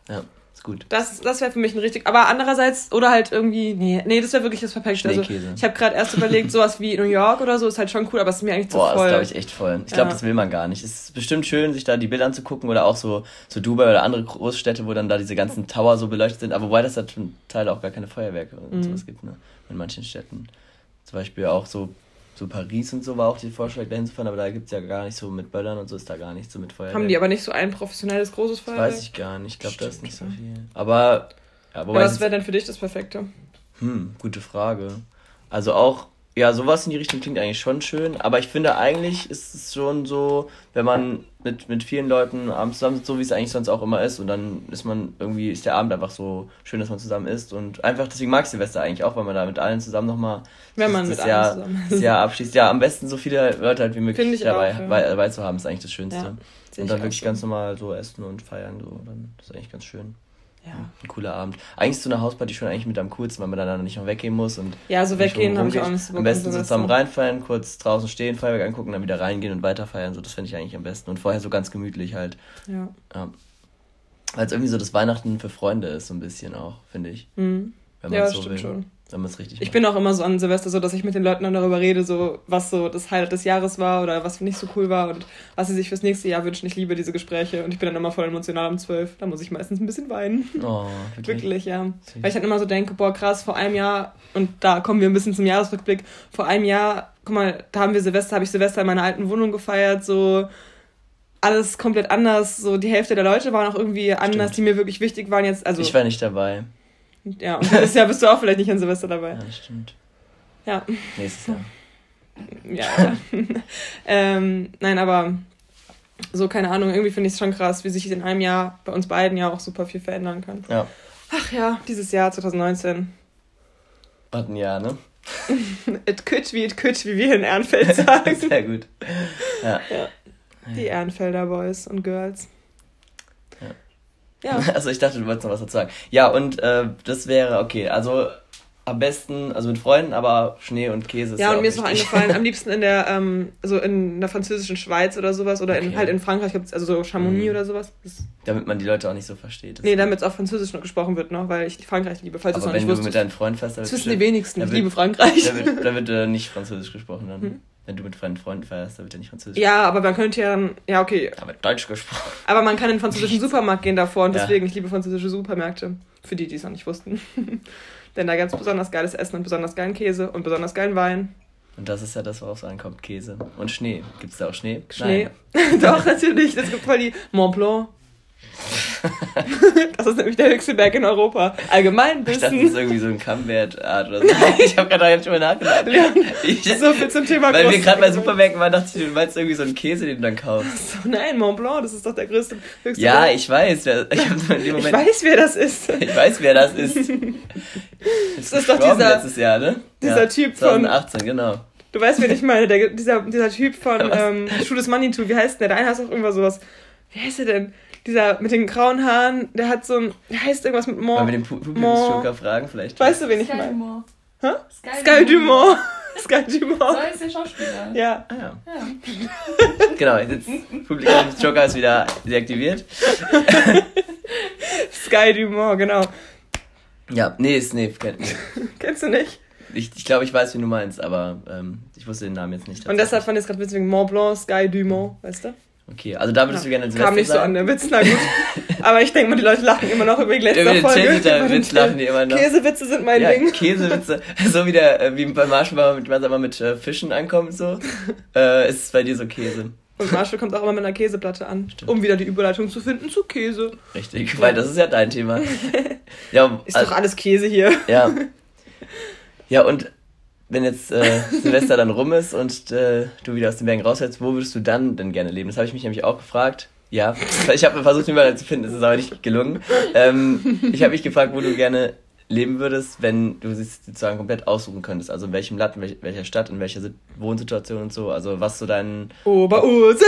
Speaker 2: Ja, ist gut.
Speaker 1: das, das wäre für mich ein richtig. Aber andererseits, oder halt irgendwie, nee, nee, das wäre wirklich das Perfekte. Also, ich habe gerade erst überlegt, sowas wie New York oder so ist halt schon cool, aber es ist mir eigentlich zu
Speaker 2: Boah, das
Speaker 1: voll.
Speaker 2: glaube ich echt voll. Ich glaube,
Speaker 1: Ja.
Speaker 2: das will man gar nicht. Es ist bestimmt schön, sich da die Bilder anzugucken oder auch so, so Dubai oder andere Großstädte, wo dann da diese ganzen Tower so beleuchtet sind. Aber wobei das da zum Teil auch gar keine Feuerwerke und
Speaker 1: Mhm.
Speaker 2: sowas gibt, ne? In manchen Städten. Zum Beispiel auch so, so Paris und so war auch die Vorschlag, dahin zu fahren, aber da gibt es ja gar nicht so mit Böllern und so ist da gar nicht so mit Feuerwerk.
Speaker 1: Haben die aber nicht so ein professionelles großes
Speaker 2: Das
Speaker 1: Feuerwerk?
Speaker 2: weiß ich gar nicht. Ich glaube, da ist nicht so viel. Aber, ja,
Speaker 1: Aber
Speaker 2: wobei.
Speaker 1: was
Speaker 2: das-
Speaker 1: wäre denn für dich das Perfekte?
Speaker 2: hm, gute Frage. Also auch, ja, sowas in die Richtung klingt eigentlich schon schön, aber ich finde eigentlich ist es schon so, wenn man mit, mit vielen Leuten abends zusammen so wie es eigentlich sonst auch immer ist und dann ist man irgendwie, ist der Abend einfach so schön, dass man zusammen ist und einfach, deswegen mag ich Silvester eigentlich auch, weil man da mit allen zusammen nochmal
Speaker 1: Wenn man
Speaker 2: das
Speaker 1: mit
Speaker 2: Jahr,
Speaker 1: zusammen
Speaker 2: das Jahr abschließt. Ja, am besten so viele Leute halt wie möglich dabei,
Speaker 1: auch, ja.
Speaker 2: dabei, dabei zu haben, ist eigentlich das Schönste.
Speaker 1: Ja,
Speaker 2: und dann wirklich ganz normal so essen und feiern, so, dann das ist eigentlich ganz schön.
Speaker 1: Ja.
Speaker 2: Ein cooler Abend. Eigentlich ist so eine Hausparty schon eigentlich mit am coolsten, weil man dann nicht noch weggehen muss und
Speaker 1: Ja, so weggehen habe ich auch nicht so
Speaker 2: Am besten so zusammen reinfeiern, kurz draußen stehen, Feuerwerk angucken, dann wieder reingehen und weiter feiern. So, das finde ich eigentlich am besten. Und vorher so ganz gemütlich halt.
Speaker 1: Ja.
Speaker 2: Ja. Weil es irgendwie so das Weihnachten für Freunde ist, so ein bisschen auch, finde ich.
Speaker 1: Mhm.
Speaker 2: Wenn
Speaker 1: Ja,
Speaker 2: man so
Speaker 1: stimmt
Speaker 2: will.
Speaker 1: schon.
Speaker 2: Wenn man es richtig
Speaker 1: Ich
Speaker 2: macht.
Speaker 1: bin auch immer so an Silvester so, dass ich mit den Leuten dann darüber rede, so was so das Highlight des Jahres war oder was nicht so cool war und was sie sich fürs nächste Jahr wünschen. Ich liebe diese Gespräche und ich bin dann immer voll emotional um zwölf. Da muss ich meistens ein bisschen weinen.
Speaker 2: Oh, *laughs* wirklich.
Speaker 1: Wirklich, ja.
Speaker 2: Süß.
Speaker 1: Weil ich dann immer so denke, boah, krass, vor einem Jahr, und da kommen wir ein bisschen zum Jahresrückblick, vor einem Jahr, guck mal, da haben wir Silvester, habe ich Silvester in meiner alten Wohnung gefeiert, so alles komplett anders, so die Hälfte der Leute waren auch irgendwie anders,
Speaker 2: Stimmt.
Speaker 1: die mir wirklich wichtig waren jetzt, also,
Speaker 2: Ich war nicht dabei.
Speaker 1: Ja, und dieses Jahr bist du auch vielleicht nicht an Silvester dabei.
Speaker 2: Ja, das stimmt.
Speaker 1: Ja,
Speaker 2: Nächstes Jahr.
Speaker 1: ja. ja. *laughs* ähm, nein, aber so, keine Ahnung, irgendwie finde ich es schon krass, wie sich in einem Jahr bei uns beiden ja auch super viel verändern kann.
Speaker 2: Ja.
Speaker 1: Ach ja, dieses Jahr 2019.
Speaker 2: Hat ein Jahr, ne? *laughs*
Speaker 1: It could wie it could, wie wir in Ehrenfeld *laughs* sagen.
Speaker 2: Sehr gut. Ja.
Speaker 1: Die Ehrenfelder Boys und Girls. Ja. *laughs*
Speaker 2: Also ich dachte, du wolltest noch was dazu sagen. Ja, und äh, das wäre, okay, also am besten, also mit Freunden, aber Schnee und Käse ist
Speaker 1: Ja,
Speaker 2: ja
Speaker 1: und mir
Speaker 2: auch
Speaker 1: ist noch eingefallen, am *laughs* liebsten in der, ähm, so in der französischen Schweiz oder sowas oder in,
Speaker 2: Okay.
Speaker 1: halt in Frankreich gibt es also so Chamonix
Speaker 2: Mhm.
Speaker 1: oder sowas. Das,
Speaker 2: Damit man die Leute auch nicht so versteht.
Speaker 1: Nee,
Speaker 2: ist
Speaker 1: damit es auf Französisch noch gesprochen wird noch, weil ich Frankreich liebe, falls du es noch
Speaker 2: wenn
Speaker 1: nicht
Speaker 2: du
Speaker 1: wusstest.
Speaker 2: mit deinen Freunden fährst, wird
Speaker 1: wissen die wenigsten. Ich liebe Frankreich.
Speaker 2: Da wird, da wird äh, nicht Französisch gesprochen dann.
Speaker 1: Hm?
Speaker 2: Wenn du mit deinen Freunden fährst, da wird ja nicht Französisch
Speaker 1: Ja, aber man könnte ja, ja okay,
Speaker 2: Da wird Deutsch gesprochen.
Speaker 1: aber man kann in den französischen Supermarkt gehen davor und
Speaker 2: Ja.
Speaker 1: deswegen, ich liebe französische Supermärkte. Für die, die es noch nicht wussten. *laughs* Denn da gibt es besonders geiles Essen und besonders geilen Käse und besonders geilen Wein.
Speaker 2: Und das ist ja das, worauf es ankommt, Käse. Und Schnee. Gibt es da auch Schnee?
Speaker 1: Schnee. *laughs* Doch, natürlich. Das gibt voll die Mont Blanc. *laughs* das ist nämlich der höchste Berg in Europa. Allgemein
Speaker 2: Ich dachte, das ist
Speaker 1: wissen.
Speaker 2: irgendwie so ein Kammwert-Art oder so. *laughs* *laughs* ich habe gerade jetzt schon mal nachgedacht. Ich,
Speaker 1: So viel zum Thema
Speaker 2: weil wir gerade bei Supermärkten waren, dachte ich, du meinst irgendwie so einen Käse, den du dann kaufst.
Speaker 1: So, Nein, Mont Blanc, das ist doch der größte, höchste
Speaker 2: Ja,
Speaker 1: Berg.
Speaker 2: ich weiß. wer- Ich, in dem
Speaker 1: Ich
Speaker 2: Moment,
Speaker 1: weiß, wer das ist.
Speaker 2: ich weiß, wer das ist. Ist
Speaker 1: Das ist doch dieser-
Speaker 2: letztes Jahr, ne?
Speaker 1: dieser
Speaker 2: ja,
Speaker 1: Typ von-
Speaker 2: 2018, genau.
Speaker 1: Du weißt, wen ich meine. Der, dieser, dieser Typ von ähm, Schuh des Manitou, wie heißt der? Der eine heißt auch irgendwas sowas. Wie heißt der denn? Dieser mit den grauen Haaren, der hat so ein. Der heißt irgendwas mit
Speaker 2: Wollen
Speaker 1: Mont.
Speaker 2: wir den Pu- Publikumsjoker fragen vielleicht?
Speaker 1: Weißt du, wen ich
Speaker 3: Sky
Speaker 1: meine?
Speaker 3: Dumont.
Speaker 1: Hä?
Speaker 3: Sky,
Speaker 1: Sky Dumont. *laughs* Sky Dumont.
Speaker 3: So ist der Schauspieler.
Speaker 1: Ja.
Speaker 2: Ah, ja.
Speaker 3: Ja. *laughs*
Speaker 2: Genau, jetzt Publikumsjoker ist wieder deaktiviert. *laughs*
Speaker 1: Sky Dumont, genau.
Speaker 2: Ja, nee, ist nee, kennt nicht.
Speaker 1: Kennst du nicht?
Speaker 2: Ich, ich glaube, ich weiß, wie du meinst, aber ähm, ich wusste den Namen jetzt nicht.
Speaker 1: Und deshalb fand ich es gerade witzig wegen Mont Blanc, Sky Dumont, weißt du?
Speaker 2: Okay, also da würdest du gerne Silvester
Speaker 1: Kam nicht so
Speaker 2: sein?
Speaker 1: an, der Witz, na gut. *laughs* Aber ich denke mal, die Leute lachen immer noch über die letzte
Speaker 2: Über
Speaker 1: Folge. Über den
Speaker 2: Witz lachen die immer noch.
Speaker 1: Käsewitze sind mein
Speaker 2: ja,
Speaker 1: Ding.
Speaker 2: Käsewitze. *laughs* So wie der, äh, wie beim Marschenbauer mit, was immer mit äh, Fischen ankommt, so. *laughs* äh, ist es bei dir so Käse.
Speaker 1: Und Marshall kommt auch immer mit einer Käseplatte an, um wieder die Überleitung zu finden zu Käse.
Speaker 2: Richtig, weil das ist ja dein Thema. Ja,
Speaker 1: Ist
Speaker 2: also-
Speaker 1: doch alles Käse hier.
Speaker 2: Ja. Ja, und wenn jetzt äh, Silvester dann rum ist und äh, du wieder aus den Bergen raushältst, wo würdest du dann denn gerne leben? Das habe ich mich nämlich auch gefragt. Ja, ich habe versucht, eine Überleitung zu finden, es ist aber nicht gelungen. Ähm, ich habe mich gefragt, wo du gerne leben würdest, wenn du es sozusagen komplett aussuchen könntest. Also in welchem Land, in welch- welcher Stadt, in welcher Sit- Wohnsituation und so. Also was so dein...
Speaker 1: Oberursel,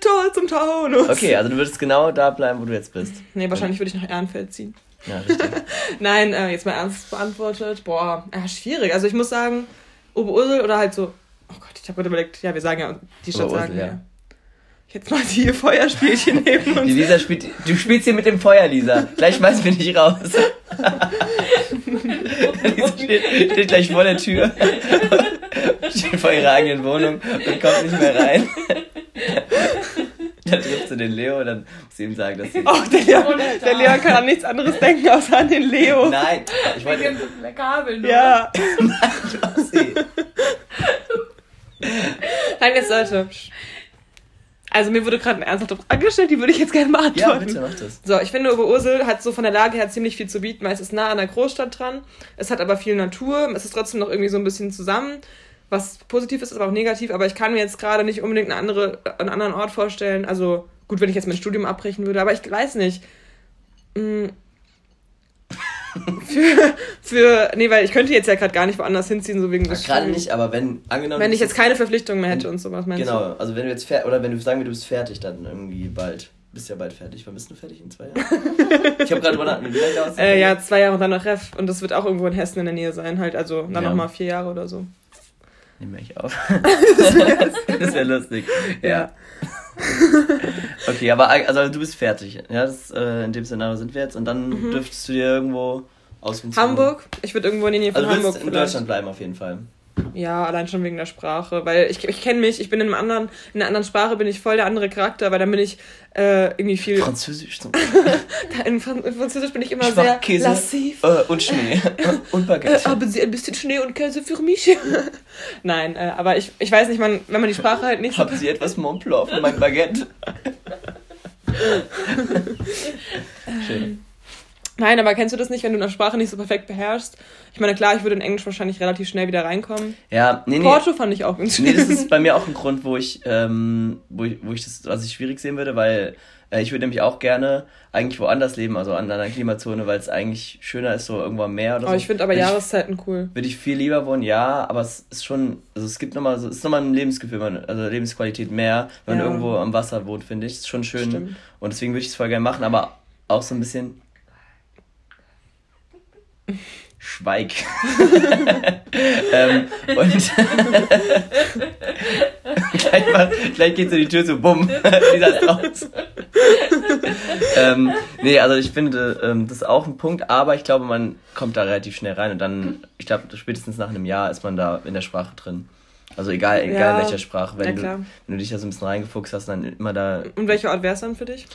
Speaker 1: Tor zum Taunus.
Speaker 2: Okay, also du würdest genau da bleiben, wo du jetzt bist.
Speaker 1: Nee, wahrscheinlich würde ich nach Ehrenfeld ziehen.
Speaker 2: Ja, richtig. *laughs*
Speaker 1: Nein, äh, jetzt mal ernst beantwortet. Boah, ja, schwierig. Also ich muss sagen, Oberursel oder halt so. Oh Gott, ich habe gerade überlegt, ja, wir sagen ja, die Stadt sagen
Speaker 2: ja.
Speaker 1: ja. Jetzt mal die *laughs* Feuerspielchen neben
Speaker 2: Die
Speaker 1: uns.
Speaker 2: Lisa spielt, du spielst hier mit dem Feuer, Lisa. Gleich schmeißen wir dich raus. *laughs* Lisa steht, steht gleich vor der Tür. steht vor ihrer eigenen Wohnung und kommt nicht mehr rein. Dann triffst du den Leo und dann musst du ihm sagen, dass sie... *laughs*
Speaker 1: Oh, der Leon, der Leon kann an nichts anderes denken, außer an den Leo.
Speaker 2: Nein, ich wollte...
Speaker 3: Wegen dem Kabel, ne?
Speaker 1: Ja.
Speaker 2: Sie. *laughs*
Speaker 1: Nein, jetzt Leute. Also mir wurde gerade eine ernsthafte Frage gestellt, die würde ich jetzt gerne beantworten.
Speaker 2: Ja, bitte, mach das.
Speaker 1: So, ich finde, Oberursel hat so von der Lage her ziemlich viel zu bieten, weil es ist nah an der Großstadt dran. Es hat aber viel Natur. Es ist trotzdem noch irgendwie so ein bisschen zusammen. Was positiv ist, ist aber auch negativ. Aber ich kann mir jetzt gerade nicht unbedingt eine andere, einen anderen Ort vorstellen. Also gut, wenn ich jetzt mein Studium abbrechen würde. Aber ich weiß nicht. Mm. *laughs* für, für, nee, weil ich könnte jetzt ja gerade gar nicht woanders hinziehen, so wegen des
Speaker 2: Gerade nicht, aber wenn, angenommen...
Speaker 1: Wenn
Speaker 2: du
Speaker 1: ich jetzt keine Verpflichtung mehr hätte und sowas, meinst
Speaker 2: Genau, also wenn du jetzt fertig, oder wenn du sagen wir, du bist fertig, dann irgendwie bald. Bist ja bald fertig. Wann bist du fertig? In zwei Jahren? *laughs* ich habe gerade drüber nachgedacht.
Speaker 1: Du? Äh, ja, zwei Jahre und dann noch Ref. Und das wird auch irgendwo in Hessen in der Nähe sein, halt. Also dann
Speaker 2: Ja.
Speaker 1: noch mal vier Jahre oder so.
Speaker 2: Nehmen wir ich auf. *laughs* das wäre lustig. Ja. *laughs* Okay, aber also du bist fertig. Ja, das, äh, in dem Szenario sind wir jetzt. Und dann dürftest du dir irgendwo aussuchen. zu-
Speaker 1: Hamburg? Ich würde irgendwo in die Nähe von
Speaker 2: Also du
Speaker 1: Hamburg
Speaker 2: in
Speaker 1: vielleicht.
Speaker 2: Deutschland bleiben auf jeden Fall.
Speaker 1: Ja, allein schon wegen der Sprache. Weil ich, ich kenne mich, ich bin in einem anderen, in einer anderen Sprache bin ich voll der andere Charakter, weil dann bin ich äh, irgendwie viel.
Speaker 2: Französisch zum *laughs*
Speaker 1: In, Fran in Französisch bin ich immer sehr
Speaker 2: Käse
Speaker 1: lassiv.
Speaker 2: äh, und Schnee *laughs* *laughs* und
Speaker 1: Äh,
Speaker 2: Baguette.
Speaker 1: haben Sie ein bisschen Schnee und Käse für mich? Nein, äh, aber ich, ich weiß nicht, man, wenn man die Sprache halt nicht
Speaker 2: Haben Sie etwas Mont Blanc für mein Baguette? Schön.
Speaker 1: Nein, aber kennst du das nicht, wenn du eine Sprache nicht so perfekt beherrschst? Ich meine, klar, ich würde in Englisch wahrscheinlich relativ schnell wieder reinkommen.
Speaker 2: Ja, nee, nee.
Speaker 1: Porto fand ich auch ganz
Speaker 2: Nee, das
Speaker 1: schön.
Speaker 2: ist bei mir auch ein Grund, wo ich, ähm, wo ich, wo ich das, was ich schwierig sehen würde, weil äh, ich würde nämlich auch gerne eigentlich woanders leben, also an einer Klimazone, weil es eigentlich schöner ist, so irgendwo am Meer oder so.
Speaker 1: Aber ich finde aber Jahreszeiten cool.
Speaker 2: Würde ich viel lieber wohnen, ja, aber es ist schon, also es gibt nochmal so, es ist nochmal ein Lebensgefühl, also Lebensqualität mehr, wenn
Speaker 1: Ja.
Speaker 2: man irgendwo am Wasser wohnt, finde ich. Ist schon schön.
Speaker 1: Stimmt.
Speaker 2: Und deswegen würde ich es voll gerne machen, aber auch so ein bisschen. Schweig. *laughs* ähm, und *laughs* gleich, mal, gleich geht so die Tür so, bumm, *laughs* Lisa ist raus. ähm, nee, also ich finde, ähm, das ist auch ein Punkt, aber ich glaube, man kommt da relativ schnell rein und dann, ich glaube, spätestens nach einem Jahr ist man da in der Sprache drin. Also egal, egal
Speaker 1: Ja,
Speaker 2: welcher Sprache, wenn,
Speaker 1: ja,
Speaker 2: du, wenn du dich da so ein bisschen reingefuchst hast, dann immer da
Speaker 1: Und welcher Ort wäre es dann für dich?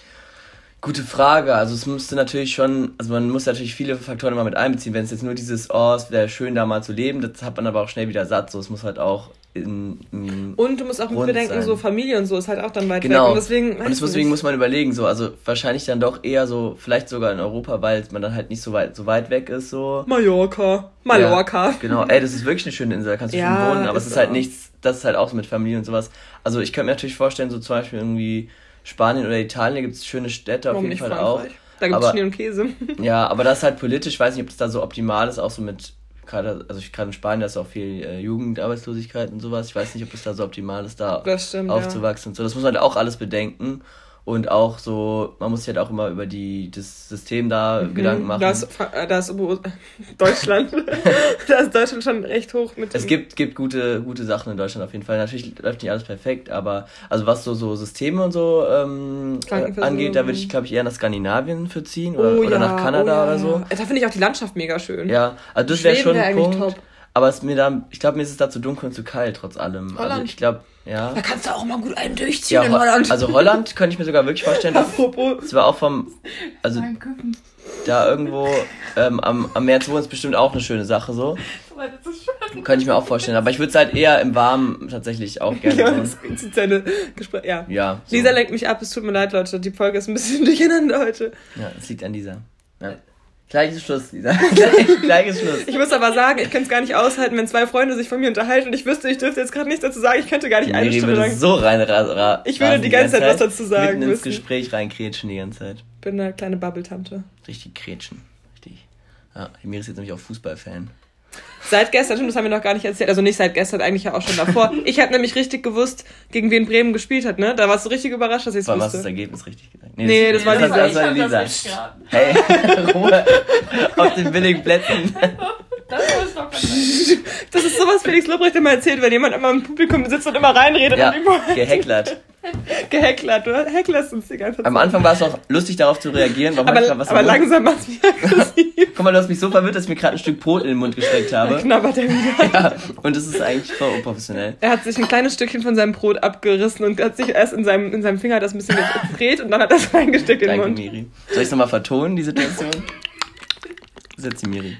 Speaker 2: Gute Frage. Also es müsste natürlich schon, also man muss natürlich viele Faktoren immer mit einbeziehen. Wenn es jetzt nur dieses, oh, es wäre schön da mal zu leben, das hat man aber auch schnell wieder satt. So, es muss halt auch in, in
Speaker 1: Und du musst auch bedenken,
Speaker 2: sein.
Speaker 1: so Familie und so ist halt auch dann weit
Speaker 2: Genau.
Speaker 1: weg. Und deswegen,
Speaker 2: und deswegen
Speaker 1: nicht.
Speaker 2: muss man überlegen, so, also wahrscheinlich dann doch eher so, vielleicht sogar in Europa, weil man dann halt nicht so weit, so weit weg ist, so.
Speaker 1: Mallorca. Mallorca.
Speaker 2: Ja, genau, ey, das ist wirklich eine schöne Insel, da kannst du
Speaker 1: Ja,
Speaker 2: schön wohnen, aber es
Speaker 1: ist
Speaker 2: ist halt
Speaker 1: auch.
Speaker 2: nichts, das ist halt auch so mit Familie und sowas. Also ich könnte mir natürlich vorstellen, so zum Beispiel irgendwie Spanien oder Italien, da gibt es schöne Städte auf
Speaker 1: Warum
Speaker 2: jeden
Speaker 1: nicht
Speaker 2: Fall
Speaker 1: Frankreich?
Speaker 2: auch.
Speaker 1: Da gibt es Schnee und Käse. *laughs*
Speaker 2: Ja, aber das ist halt politisch, ich weiß nicht, ob das da so optimal ist, auch so mit, gerade, also ich gerade in Spanien, da ist auch viel äh, Jugendarbeitslosigkeit und sowas. Ich weiß nicht, ob das da so optimal ist, da
Speaker 1: stimmt,
Speaker 2: aufzuwachsen und so. Das muss man halt auch alles bedenken. Und auch so, man muss sich halt auch immer über die, das System da Gedanken machen.
Speaker 1: Da ist, Fra- äh, da ist Ober- *laughs* Deutschland. *laughs* da ist Deutschland schon recht hoch mit
Speaker 2: Es gibt, gibt gute, gute Sachen in Deutschland auf jeden Fall. Natürlich läuft nicht alles perfekt, aber also was so, so Systeme und so ähm, äh, angeht, da würde ich, glaube ich, eher nach Skandinavien für ziehen oder,
Speaker 1: Oh
Speaker 2: oder
Speaker 1: ja,
Speaker 2: nach Kanada
Speaker 1: oh ja,
Speaker 2: oder so.
Speaker 1: Da finde ich auch die Landschaft mega schön.
Speaker 2: Ja, also das wäre schon ein Punkt.
Speaker 1: top.
Speaker 2: Aber es mir da, ich glaube, mir ist es da zu dunkel und zu kalt, trotz allem. Also
Speaker 1: Holland.
Speaker 2: ich glaube, ja.
Speaker 1: Da kannst du auch mal gut einen durchziehen
Speaker 2: ja
Speaker 1: in
Speaker 2: Ho-
Speaker 1: Holland.
Speaker 2: Also Holland könnte ich mir sogar wirklich vorstellen. Das,
Speaker 1: Apropos.
Speaker 2: das war auch vom, also da irgendwo ähm, am, am Meer zu wohnen ist bestimmt auch eine schöne Sache so. Könnte ich mir auch vorstellen. Aber ich würde es halt eher im Warmen tatsächlich auch *laughs* gerne
Speaker 1: Ja, das zieht seine Gespräche. Ja.
Speaker 2: Ja. So.
Speaker 1: Lisa lenkt mich ab, es tut mir leid, Leute. Die Folge ist ein bisschen *laughs* durcheinander heute.
Speaker 2: Ja, es liegt an Lisa. Ja. Gleiches Schluss, Lisa. *laughs* Gleich- Gleiches Schluss.
Speaker 1: Ich muss aber sagen, ich könnte es gar nicht aushalten, wenn zwei Freunde sich von mir unterhalten und ich wüsste, ich dürfte jetzt gerade nichts dazu sagen. Ich könnte gar nicht eine Stunde lang.
Speaker 2: so rein
Speaker 1: Ich würde die ganze Zeit was dazu sagen
Speaker 2: Mitten ins
Speaker 1: müssen.
Speaker 2: Gespräch reinkrätschen die ganze Zeit.
Speaker 1: Ich bin eine kleine Bubble-Tante.
Speaker 2: Richtig krätschen. Richtig. Ja, Miri ist jetzt nämlich auch Fußballfan.
Speaker 1: Seit gestern, stimmt, das haben wir noch gar nicht erzählt. Also nicht seit gestern, eigentlich ja auch schon davor. *laughs* Ich habe nämlich richtig gewusst, gegen wen Bremen gespielt hat, ne? Da warst du richtig überrascht, dass ich es
Speaker 2: hast du das
Speaker 1: wusste.
Speaker 2: Ergebnis richtig gesagt.
Speaker 1: Nee, das war
Speaker 2: das,
Speaker 1: Lisa.
Speaker 2: das war Lisa.
Speaker 3: das mitgeraten.
Speaker 2: Hey, *laughs* Ruhe. Auf den billigen Plätzen. *laughs*
Speaker 3: Das muss doch. *laughs*
Speaker 1: Das ist sowas, Felix Lobrecht immer erzählt, wenn jemand immer im Publikum sitzt und immer reinredet
Speaker 2: Ja,
Speaker 1: und immer
Speaker 2: gehecklert. *laughs*
Speaker 1: gehecklert. Du heckerst uns die ganze Zeit.
Speaker 2: Am Anfang war es auch lustig, darauf zu reagieren. Warum
Speaker 1: aber,
Speaker 2: was
Speaker 1: aber langsam macht's mich aggressiv.
Speaker 2: Guck mal, du hast mich so verwirrt, dass ich mir gerade ein Stück Brot in den Mund gesteckt
Speaker 1: Da
Speaker 2: habe.
Speaker 1: knabbert er wieder.
Speaker 2: Ja, und das ist eigentlich voll unprofessionell.
Speaker 1: Er hat sich ein kleines Stückchen von seinem Brot abgerissen und hat sich erst in seinem, in seinem Finger das ein bisschen gedreht und dann hat er es *laughs* reingesteckt in den
Speaker 2: Danke,
Speaker 1: Mund.
Speaker 2: Miri. Soll ich es nochmal vertonen, die Situation? Ist jetzt die Miri.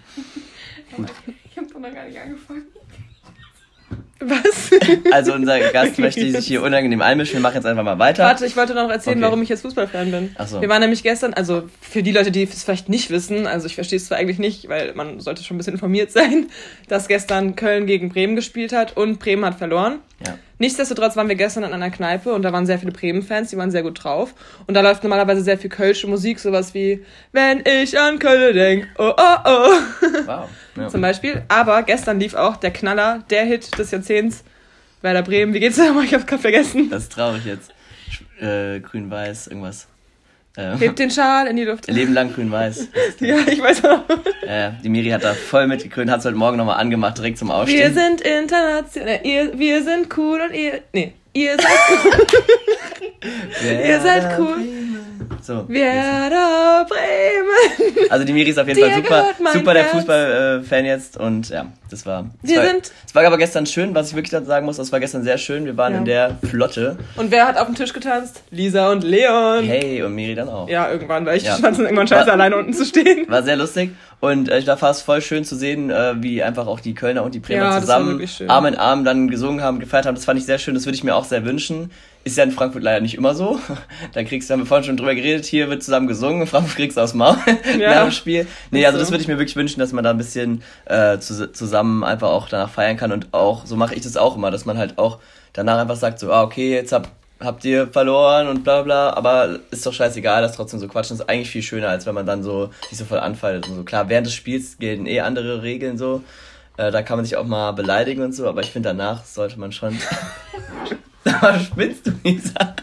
Speaker 3: Ich hab doch noch gar nicht angefangen.
Speaker 1: Was?
Speaker 2: Also unser Gast möchte sich hier unangenehm einmischen. Wir machen jetzt einfach mal weiter.
Speaker 1: Warte, ich wollte noch erzählen,
Speaker 2: Okay.
Speaker 1: warum ich jetzt Fußballfan bin.
Speaker 2: Ach so.
Speaker 1: Wir waren nämlich gestern, also für die Leute, die es vielleicht nicht wissen, also ich verstehe es zwar eigentlich nicht, weil man sollte schon ein bisschen informiert sein, *laughs* dass gestern Köln gegen Bremen gespielt hat und Bremen hat verloren.
Speaker 2: Ja.
Speaker 1: Nichtsdestotrotz waren wir gestern in einer Kneipe und da waren sehr viele Bremen-Fans, die waren sehr gut drauf. Und da läuft normalerweise sehr viel kölsche Musik, sowas wie Wenn ich an Köln denk, oh oh oh.
Speaker 2: Wow. Ja. *laughs*
Speaker 1: Zum Beispiel. Aber gestern lief auch der Knaller, der Hit des Jahrzehnts, Werder Bremen. Wie geht's da? *laughs* Ich hab's gerade vergessen.
Speaker 2: Das ist traurig jetzt. Äh, Grün-Weiß, irgendwas. Äh,
Speaker 1: Hebt den Schal in die Luft. *laughs*
Speaker 2: Leben lang Grün-Weiß. *laughs*
Speaker 1: Ja, ich weiß auch.
Speaker 2: Äh, die Miri hat da voll mitgekrönt, hat es heute Morgen nochmal angemacht, direkt zum
Speaker 1: Wir
Speaker 2: Aufstehen.
Speaker 1: sind international. Wir sind cool und ihr. Nee. Ihr seid ihr seid cool. *laughs*
Speaker 2: So.
Speaker 1: Werder Bremen.
Speaker 2: Also die Miri ist auf jeden Fall
Speaker 1: Dir
Speaker 2: super,
Speaker 1: gehört mein
Speaker 2: super der. Fußball-Fan jetzt und ja, das war. Das
Speaker 1: Wir
Speaker 2: war,
Speaker 1: sind-
Speaker 2: Es war aber gestern schön, was ich wirklich dazu sagen muss, das war gestern sehr schön. Wir waren
Speaker 1: Ja.
Speaker 2: in der Flotte.
Speaker 1: Und wer hat auf dem Tisch getanzt? Lisa und Leon.
Speaker 2: Hey, und Miri dann auch.
Speaker 1: Ja, irgendwann, weil ich
Speaker 2: Ja.
Speaker 1: fand es irgendwann scheiße,
Speaker 2: War-
Speaker 1: alleine unten zu stehen.
Speaker 2: War sehr lustig und äh, da war es voll schön zu sehen, äh, wie einfach auch die Kölner und die Bremer
Speaker 1: Ja,
Speaker 2: zusammen. Arm in Arm dann gesungen haben, gefeiert haben. Das fand ich sehr schön, das würde ich mir auch sehr wünschen. Ist ja in Frankfurt leider nicht immer so. *laughs* Da kriegst du, haben wir vorhin schon drüber geredet, hier wird zusammen gesungen, in Frankfurt kriegst du aus dem Maul *laughs*
Speaker 1: Ja.
Speaker 2: nach dem Spiel. Nee, also
Speaker 1: so.
Speaker 2: das würde ich mir wirklich wünschen, dass man da ein bisschen äh, zu, zusammen einfach auch danach feiern kann und auch, so mache ich das auch immer, dass man halt auch danach einfach sagt so, ah, okay, jetzt hab, habt ihr verloren und bla bla, aber ist doch scheißegal, das trotzdem so quatschen, ist eigentlich viel schöner, als wenn man dann so sich so voll anfaltet und so. Klar, während des Spiels gelten eh andere Regeln so, äh, da kann man sich auch mal beleidigen und so, aber ich finde danach sollte man schon... *laughs* Aber spinnst du, Lisa?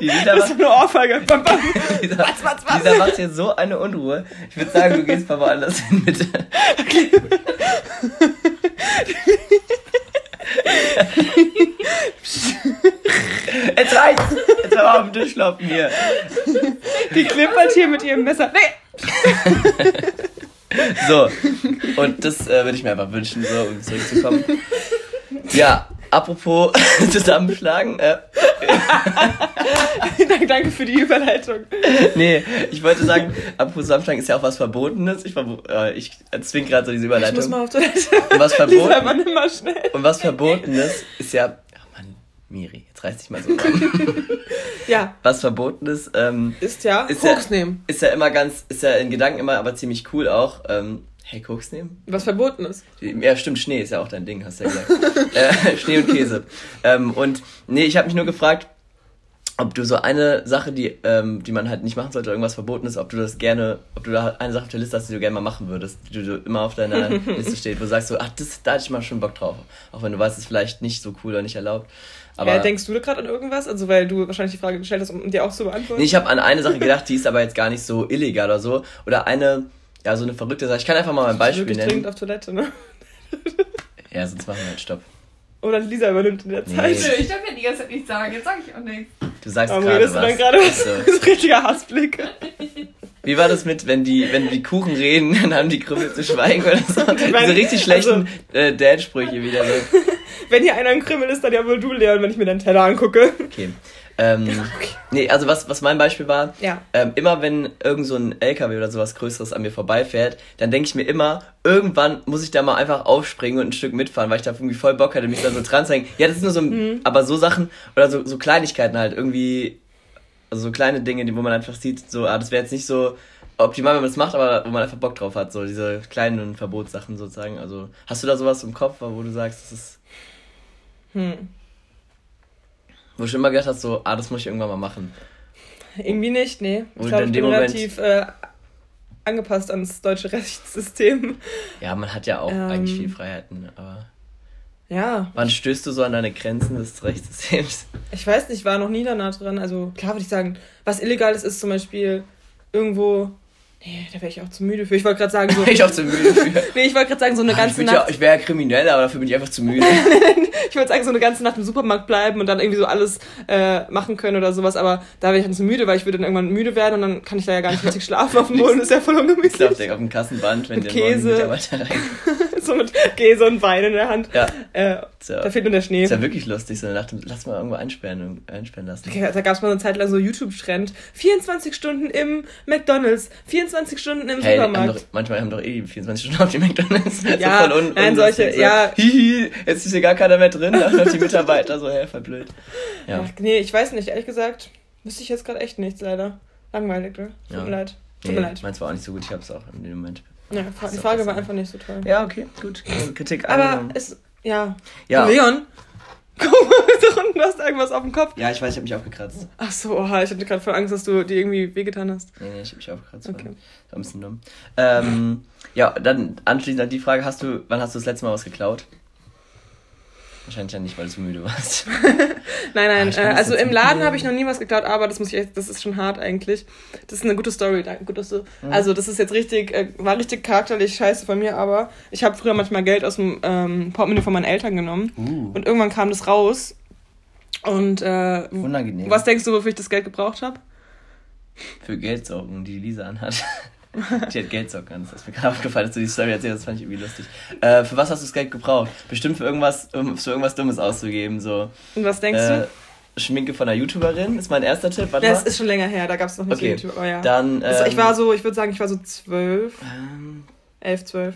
Speaker 2: Die Lisa
Speaker 1: Das ist eine Ohrfeige. Bam, *laughs* bam.
Speaker 2: Lisa,
Speaker 1: was, was?
Speaker 2: Lisa macht hier so eine Unruhe. Ich würde sagen, du gehst mal woanders hin, bitte. *laughs* *laughs* Jetzt reicht's! Jetzt hör mal auf den Tisch laufen hier.
Speaker 1: Die klimpert hier mit ihrem Messer. Nee.
Speaker 2: So, und das äh, würde ich mir einfach wünschen, so, um zurückzukommen. Ja, apropos *laughs* zusammenschlagen. Äh, *laughs*
Speaker 1: Danke für die Überleitung.
Speaker 2: nee, ich wollte sagen, apropos zusammenschlagen ist ja auch was Verbotenes. Ich, äh, ich zwinge gerade so diese
Speaker 1: Ich muss
Speaker 2: Überleitung.
Speaker 1: mal auf Toilette.
Speaker 2: Und was *laughs* verboten, und was Verbotenes ist ja... Ach Mann, Miri, jetzt reiß dich mal so ran.
Speaker 1: Ja,
Speaker 2: Was Verbotenes ähm,
Speaker 1: ist ja
Speaker 2: Ist ja-
Speaker 1: nehmen.
Speaker 2: ist ja immer ganz, ist ja in Gedanken immer aber ziemlich cool auch. Ähm, hey, Koks nehmen?
Speaker 1: Was verboten ist.
Speaker 2: Ja, stimmt, Schnee ist ja auch dein Ding, hast du ja gesagt. *laughs* äh, Schnee und Käse. Ähm, und nee, ich habe mich nur gefragt, ob du so eine Sache, die, ähm, die man halt nicht machen sollte, irgendwas verboten ist, ob du das gerne, ob du da eine Sache auf der Liste hast, die du gerne mal machen würdest, die du immer auf deiner *laughs* Liste steht, wo du sagst so, ach, das, da hatte ich mal schon Bock drauf. Auch wenn du weißt, es ist vielleicht nicht so cool oder nicht erlaubt. Aber
Speaker 1: ja, denkst du da gerade an irgendwas? Also, weil du wahrscheinlich die Frage gestellt hast, um dir auch zu beantworten.
Speaker 2: Nee, ich habe an eine Sache gedacht, die ist aber jetzt gar nicht so illegal oder so. Oder eine, ja, so eine verrückte Sache. Ich kann einfach mal ein Beispiel
Speaker 1: wirklich dringend
Speaker 2: nennen.
Speaker 1: auf Toilette, ne? *laughs*
Speaker 2: Ja, sonst machen wir halt Stopp.
Speaker 1: Oder Lisa übernimmt in der
Speaker 2: Nee.
Speaker 1: Zeit.
Speaker 3: Nö, ich darf ja die ganze Zeit nichts sagen. Jetzt sage ich auch nichts.
Speaker 2: Du sagst
Speaker 1: Warum
Speaker 2: gerade
Speaker 1: redest du
Speaker 2: was.
Speaker 1: dann gerade was?
Speaker 2: So. *laughs*
Speaker 1: Das ist ein richtiger Hassblick. *laughs*
Speaker 2: Wie war das mit, wenn die, wenn die Kuchen reden, dann haben die Krümmel zu schweigen oder so?
Speaker 1: meine,
Speaker 2: Diese richtig schlechten äh, Dad-Sprüche wieder so.
Speaker 1: Wenn hier einer ein Krümmel ist, dann ja wohl du, Leon, wenn ich mir deinen Teller angucke.
Speaker 2: Okay. Ähm, nee, also was, was mein Beispiel war,
Speaker 1: Ja.
Speaker 2: ähm, immer wenn irgend so ein LKW oder sowas Größeres an mir vorbeifährt, dann denke ich mir immer, irgendwann muss ich da mal einfach aufspringen und ein Stück mitfahren, weil ich da irgendwie voll Bock hatte, mich da so dran zu hängen. Ja, das ist nur so,
Speaker 1: Mhm.
Speaker 2: aber so Sachen oder so, so Kleinigkeiten halt, irgendwie, also so kleine Dinge, die, wo man einfach sieht, so, ah, das wäre jetzt nicht so optimal, wenn man das macht, aber wo man einfach Bock drauf hat, so diese kleinen Verbotssachen sozusagen. Also, hast du da sowas im Kopf, wo du sagst, das ist,
Speaker 1: Hm.
Speaker 2: Wo du schon immer gedacht hast, so, ah, das muss ich irgendwann mal machen.
Speaker 1: Irgendwie nicht, nee. Ich glaube, ich bin
Speaker 2: Moment-
Speaker 1: relativ äh, angepasst ans deutsche *laughs* Rechtssystem.
Speaker 2: Ja, man hat ja auch
Speaker 1: Ähm.
Speaker 2: eigentlich viel Freiheiten, aber
Speaker 1: Ja,
Speaker 2: wann stößt du so an deine Grenzen des Rechtssystems? *laughs*
Speaker 1: ich weiß nicht, war noch nie da nah dran. Also klar würde ich sagen, was illegal ist, ist zum Beispiel irgendwo. Nee, da wäre ich auch zu müde für. Ich wollte gerade sagen, so. *laughs*
Speaker 2: ich auch zu müde für. *laughs*
Speaker 1: nee, ich wollte gerade sagen, so eine
Speaker 2: Ah,
Speaker 1: ganze
Speaker 2: ich würd ja,
Speaker 1: Nacht.
Speaker 2: ich wäre ja kriminell, aber dafür bin ich einfach zu müde. *laughs*
Speaker 1: Ich wollte sagen, so eine ganze Nacht im Supermarkt bleiben und dann irgendwie so alles äh, machen können oder sowas, aber da wäre ich dann zu müde, weil ich würde dann irgendwann müde werden und dann kann ich da ja gar nicht richtig schlafen auf dem Boden, das ist ja voll
Speaker 2: Ich
Speaker 1: ungemütlich.
Speaker 2: glaube, auf dem Kassenband, wenn
Speaker 1: Mit
Speaker 2: der morgen
Speaker 1: Käse.
Speaker 2: Mitarbeiter rein.
Speaker 1: So mit Käse und Wein in der Hand.
Speaker 2: Ja,
Speaker 1: Äh,
Speaker 2: ja,
Speaker 1: da fehlt nur der Schnee.
Speaker 2: ist ja wirklich lustig, so eine Nacht. Lass mal irgendwo einsperren, einsperren lassen.
Speaker 1: Okay, Da gab es mal so eine Zeit lang so YouTube-Trend. 24 Stunden im McDonalds, 24 Stunden im
Speaker 2: Hey, haben
Speaker 1: Supermarkt.
Speaker 2: doch, manchmal haben doch eh die 24 Stunden auf die McDonalds. *laughs*
Speaker 1: Ja,
Speaker 2: so voll un
Speaker 1: nein, solche-
Speaker 2: so.
Speaker 1: ja.
Speaker 2: Hihi, jetzt ist hier gar keiner mehr drin, da noch die Mitarbeiter so, hä, voll blöd. Ja.
Speaker 1: Ach, nee, ich weiß nicht, ehrlich gesagt, wüsste ich jetzt gerade echt nichts, leider. Langweilig, ne? Tut
Speaker 2: Ja.
Speaker 1: mir leid. Tut
Speaker 2: Nee,
Speaker 1: mir leid.
Speaker 2: meins war auch nicht so gut, ich hab's auch in dem Moment.
Speaker 1: Ja, die Frage war einfach nicht so toll.
Speaker 2: Ja, okay, gut. Kritik
Speaker 1: Aber
Speaker 2: angenommen.
Speaker 1: es, ja.
Speaker 2: Ja.
Speaker 1: Leon, *laughs* guck mal, da unten, du hast irgendwas auf dem Kopf.
Speaker 2: Ja, ich weiß, ich habe mich aufgekratzt.
Speaker 1: Ach so, oha, ich hatte gerade voll Angst, dass du dir irgendwie wehgetan hast.
Speaker 2: Nee, nee, ich habe mich aufgekratzt.
Speaker 1: Okay.
Speaker 2: Okay. War ein bisschen dumm. Ähm, ja, dann anschließend an die Frage, hast du, wann hast du das letzte Mal was geklaut? Wahrscheinlich ja nicht, weil du müde warst. *laughs*
Speaker 1: Nein, nein,
Speaker 2: Ah,
Speaker 1: äh, also im Laden habe ich noch nie was geklaut, aber das muss ich echt, das ist schon hart eigentlich. Das ist eine gute Story, danke, gut, dass du,
Speaker 2: Mhm.
Speaker 1: also das ist jetzt richtig, äh, war richtig charakterlich scheiße von mir, aber ich habe früher manchmal Geld aus dem ähm, Portemonnaie von meinen Eltern genommen
Speaker 2: Uh,
Speaker 1: und irgendwann kam das raus und äh,
Speaker 2: unangenehm.
Speaker 1: was denkst du, wofür ich das Geld gebraucht habe?
Speaker 2: Für Geldsocken, die Lisa anhat. *laughs* *laughs* die hat Geldsocken an. Das ist mir gerade *laughs* aufgefallen, dass du die Story erzählst. Das fand ich irgendwie lustig. Äh, für was hast du das Geld gebraucht? Bestimmt für irgendwas, um für irgendwas Dummes auszugeben. So
Speaker 1: Und was denkst
Speaker 2: äh,
Speaker 1: du?
Speaker 2: Schminke von einer YouTuberin ist mein erster Tipp. Warte mal.
Speaker 1: es ist schon länger her, da gab es noch nicht
Speaker 2: Okay,
Speaker 1: YouTube, oh ja.
Speaker 2: Dann.
Speaker 1: also, ich
Speaker 2: ähm,
Speaker 1: war so, ich würde sagen, ich war so zwölf,
Speaker 2: Ähm,
Speaker 1: elf, zwölf.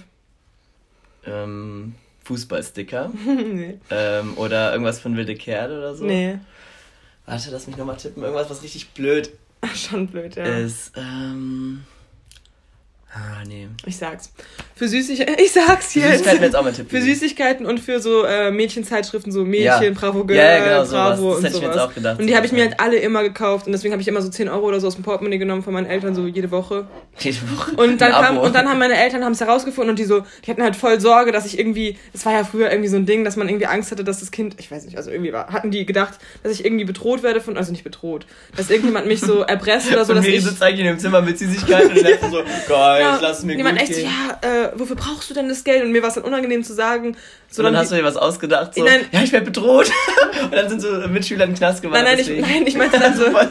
Speaker 2: ähm, Fußballsticker. *laughs*
Speaker 1: nee.
Speaker 2: ähm, oder irgendwas von Wilde Kerle oder so.
Speaker 1: Nee.
Speaker 2: Warte, lass mich nochmal tippen. Irgendwas, was richtig blöd
Speaker 1: Schon blöd, ja.
Speaker 2: ist. Ähm. Ah, nee.
Speaker 1: Ich sag's. Für Süßigkeiten, *laughs* ich sag's jetzt.
Speaker 2: Süßigkeiten jetzt auch mein Tipp.
Speaker 1: Für. Süßigkeiten und für so äh, Mädchenzeitschriften, so Mädchen,
Speaker 2: Ja.
Speaker 1: Bravo Girl,
Speaker 2: Ja, ja, genau, sowas.
Speaker 1: Bravo
Speaker 2: Das
Speaker 1: und
Speaker 2: hätte ich mir
Speaker 1: sowas.
Speaker 2: jetzt auch gedacht,
Speaker 1: und die habe ich mir
Speaker 2: sowas,
Speaker 1: halt alle immer gekauft und deswegen habe ich immer so 10 Euro oder so aus dem Portemonnaie genommen von meinen Eltern, so jede Woche.
Speaker 2: Jede Woche.
Speaker 1: Und dann, kam, und dann haben meine Eltern haben es herausgefunden und die so, die hatten halt voll Sorge, dass ich irgendwie, es war ja früher irgendwie so ein Ding, dass man irgendwie Angst hatte, dass das Kind, ich weiß nicht, also irgendwie war, hatten die gedacht, dass ich irgendwie bedroht werde von, also nicht bedroht, dass irgendjemand mich so *laughs* erpresst oder so,
Speaker 2: und
Speaker 1: dass
Speaker 2: Miri
Speaker 1: ich...
Speaker 2: sitzt eigentlich in dem Zimmer mit Süßigkeiten und *laughs* so, geil,
Speaker 1: Ja,
Speaker 2: ich lass es mir
Speaker 1: jemand
Speaker 2: gut
Speaker 1: echt
Speaker 2: gehen.
Speaker 1: ja, äh, wofür brauchst du denn das Geld? Und mir war es dann unangenehm zu sagen. So
Speaker 2: dann
Speaker 1: dann
Speaker 2: hast du dir was ausgedacht, so,
Speaker 1: Nein.
Speaker 2: ja, ich werde bedroht. *laughs* und dann sind so Mitschüler in den Knast
Speaker 1: nein,
Speaker 2: gewandert.
Speaker 1: nein, ich,
Speaker 2: deswegen.
Speaker 1: nein, ich meinte dann so, *laughs*
Speaker 2: voll,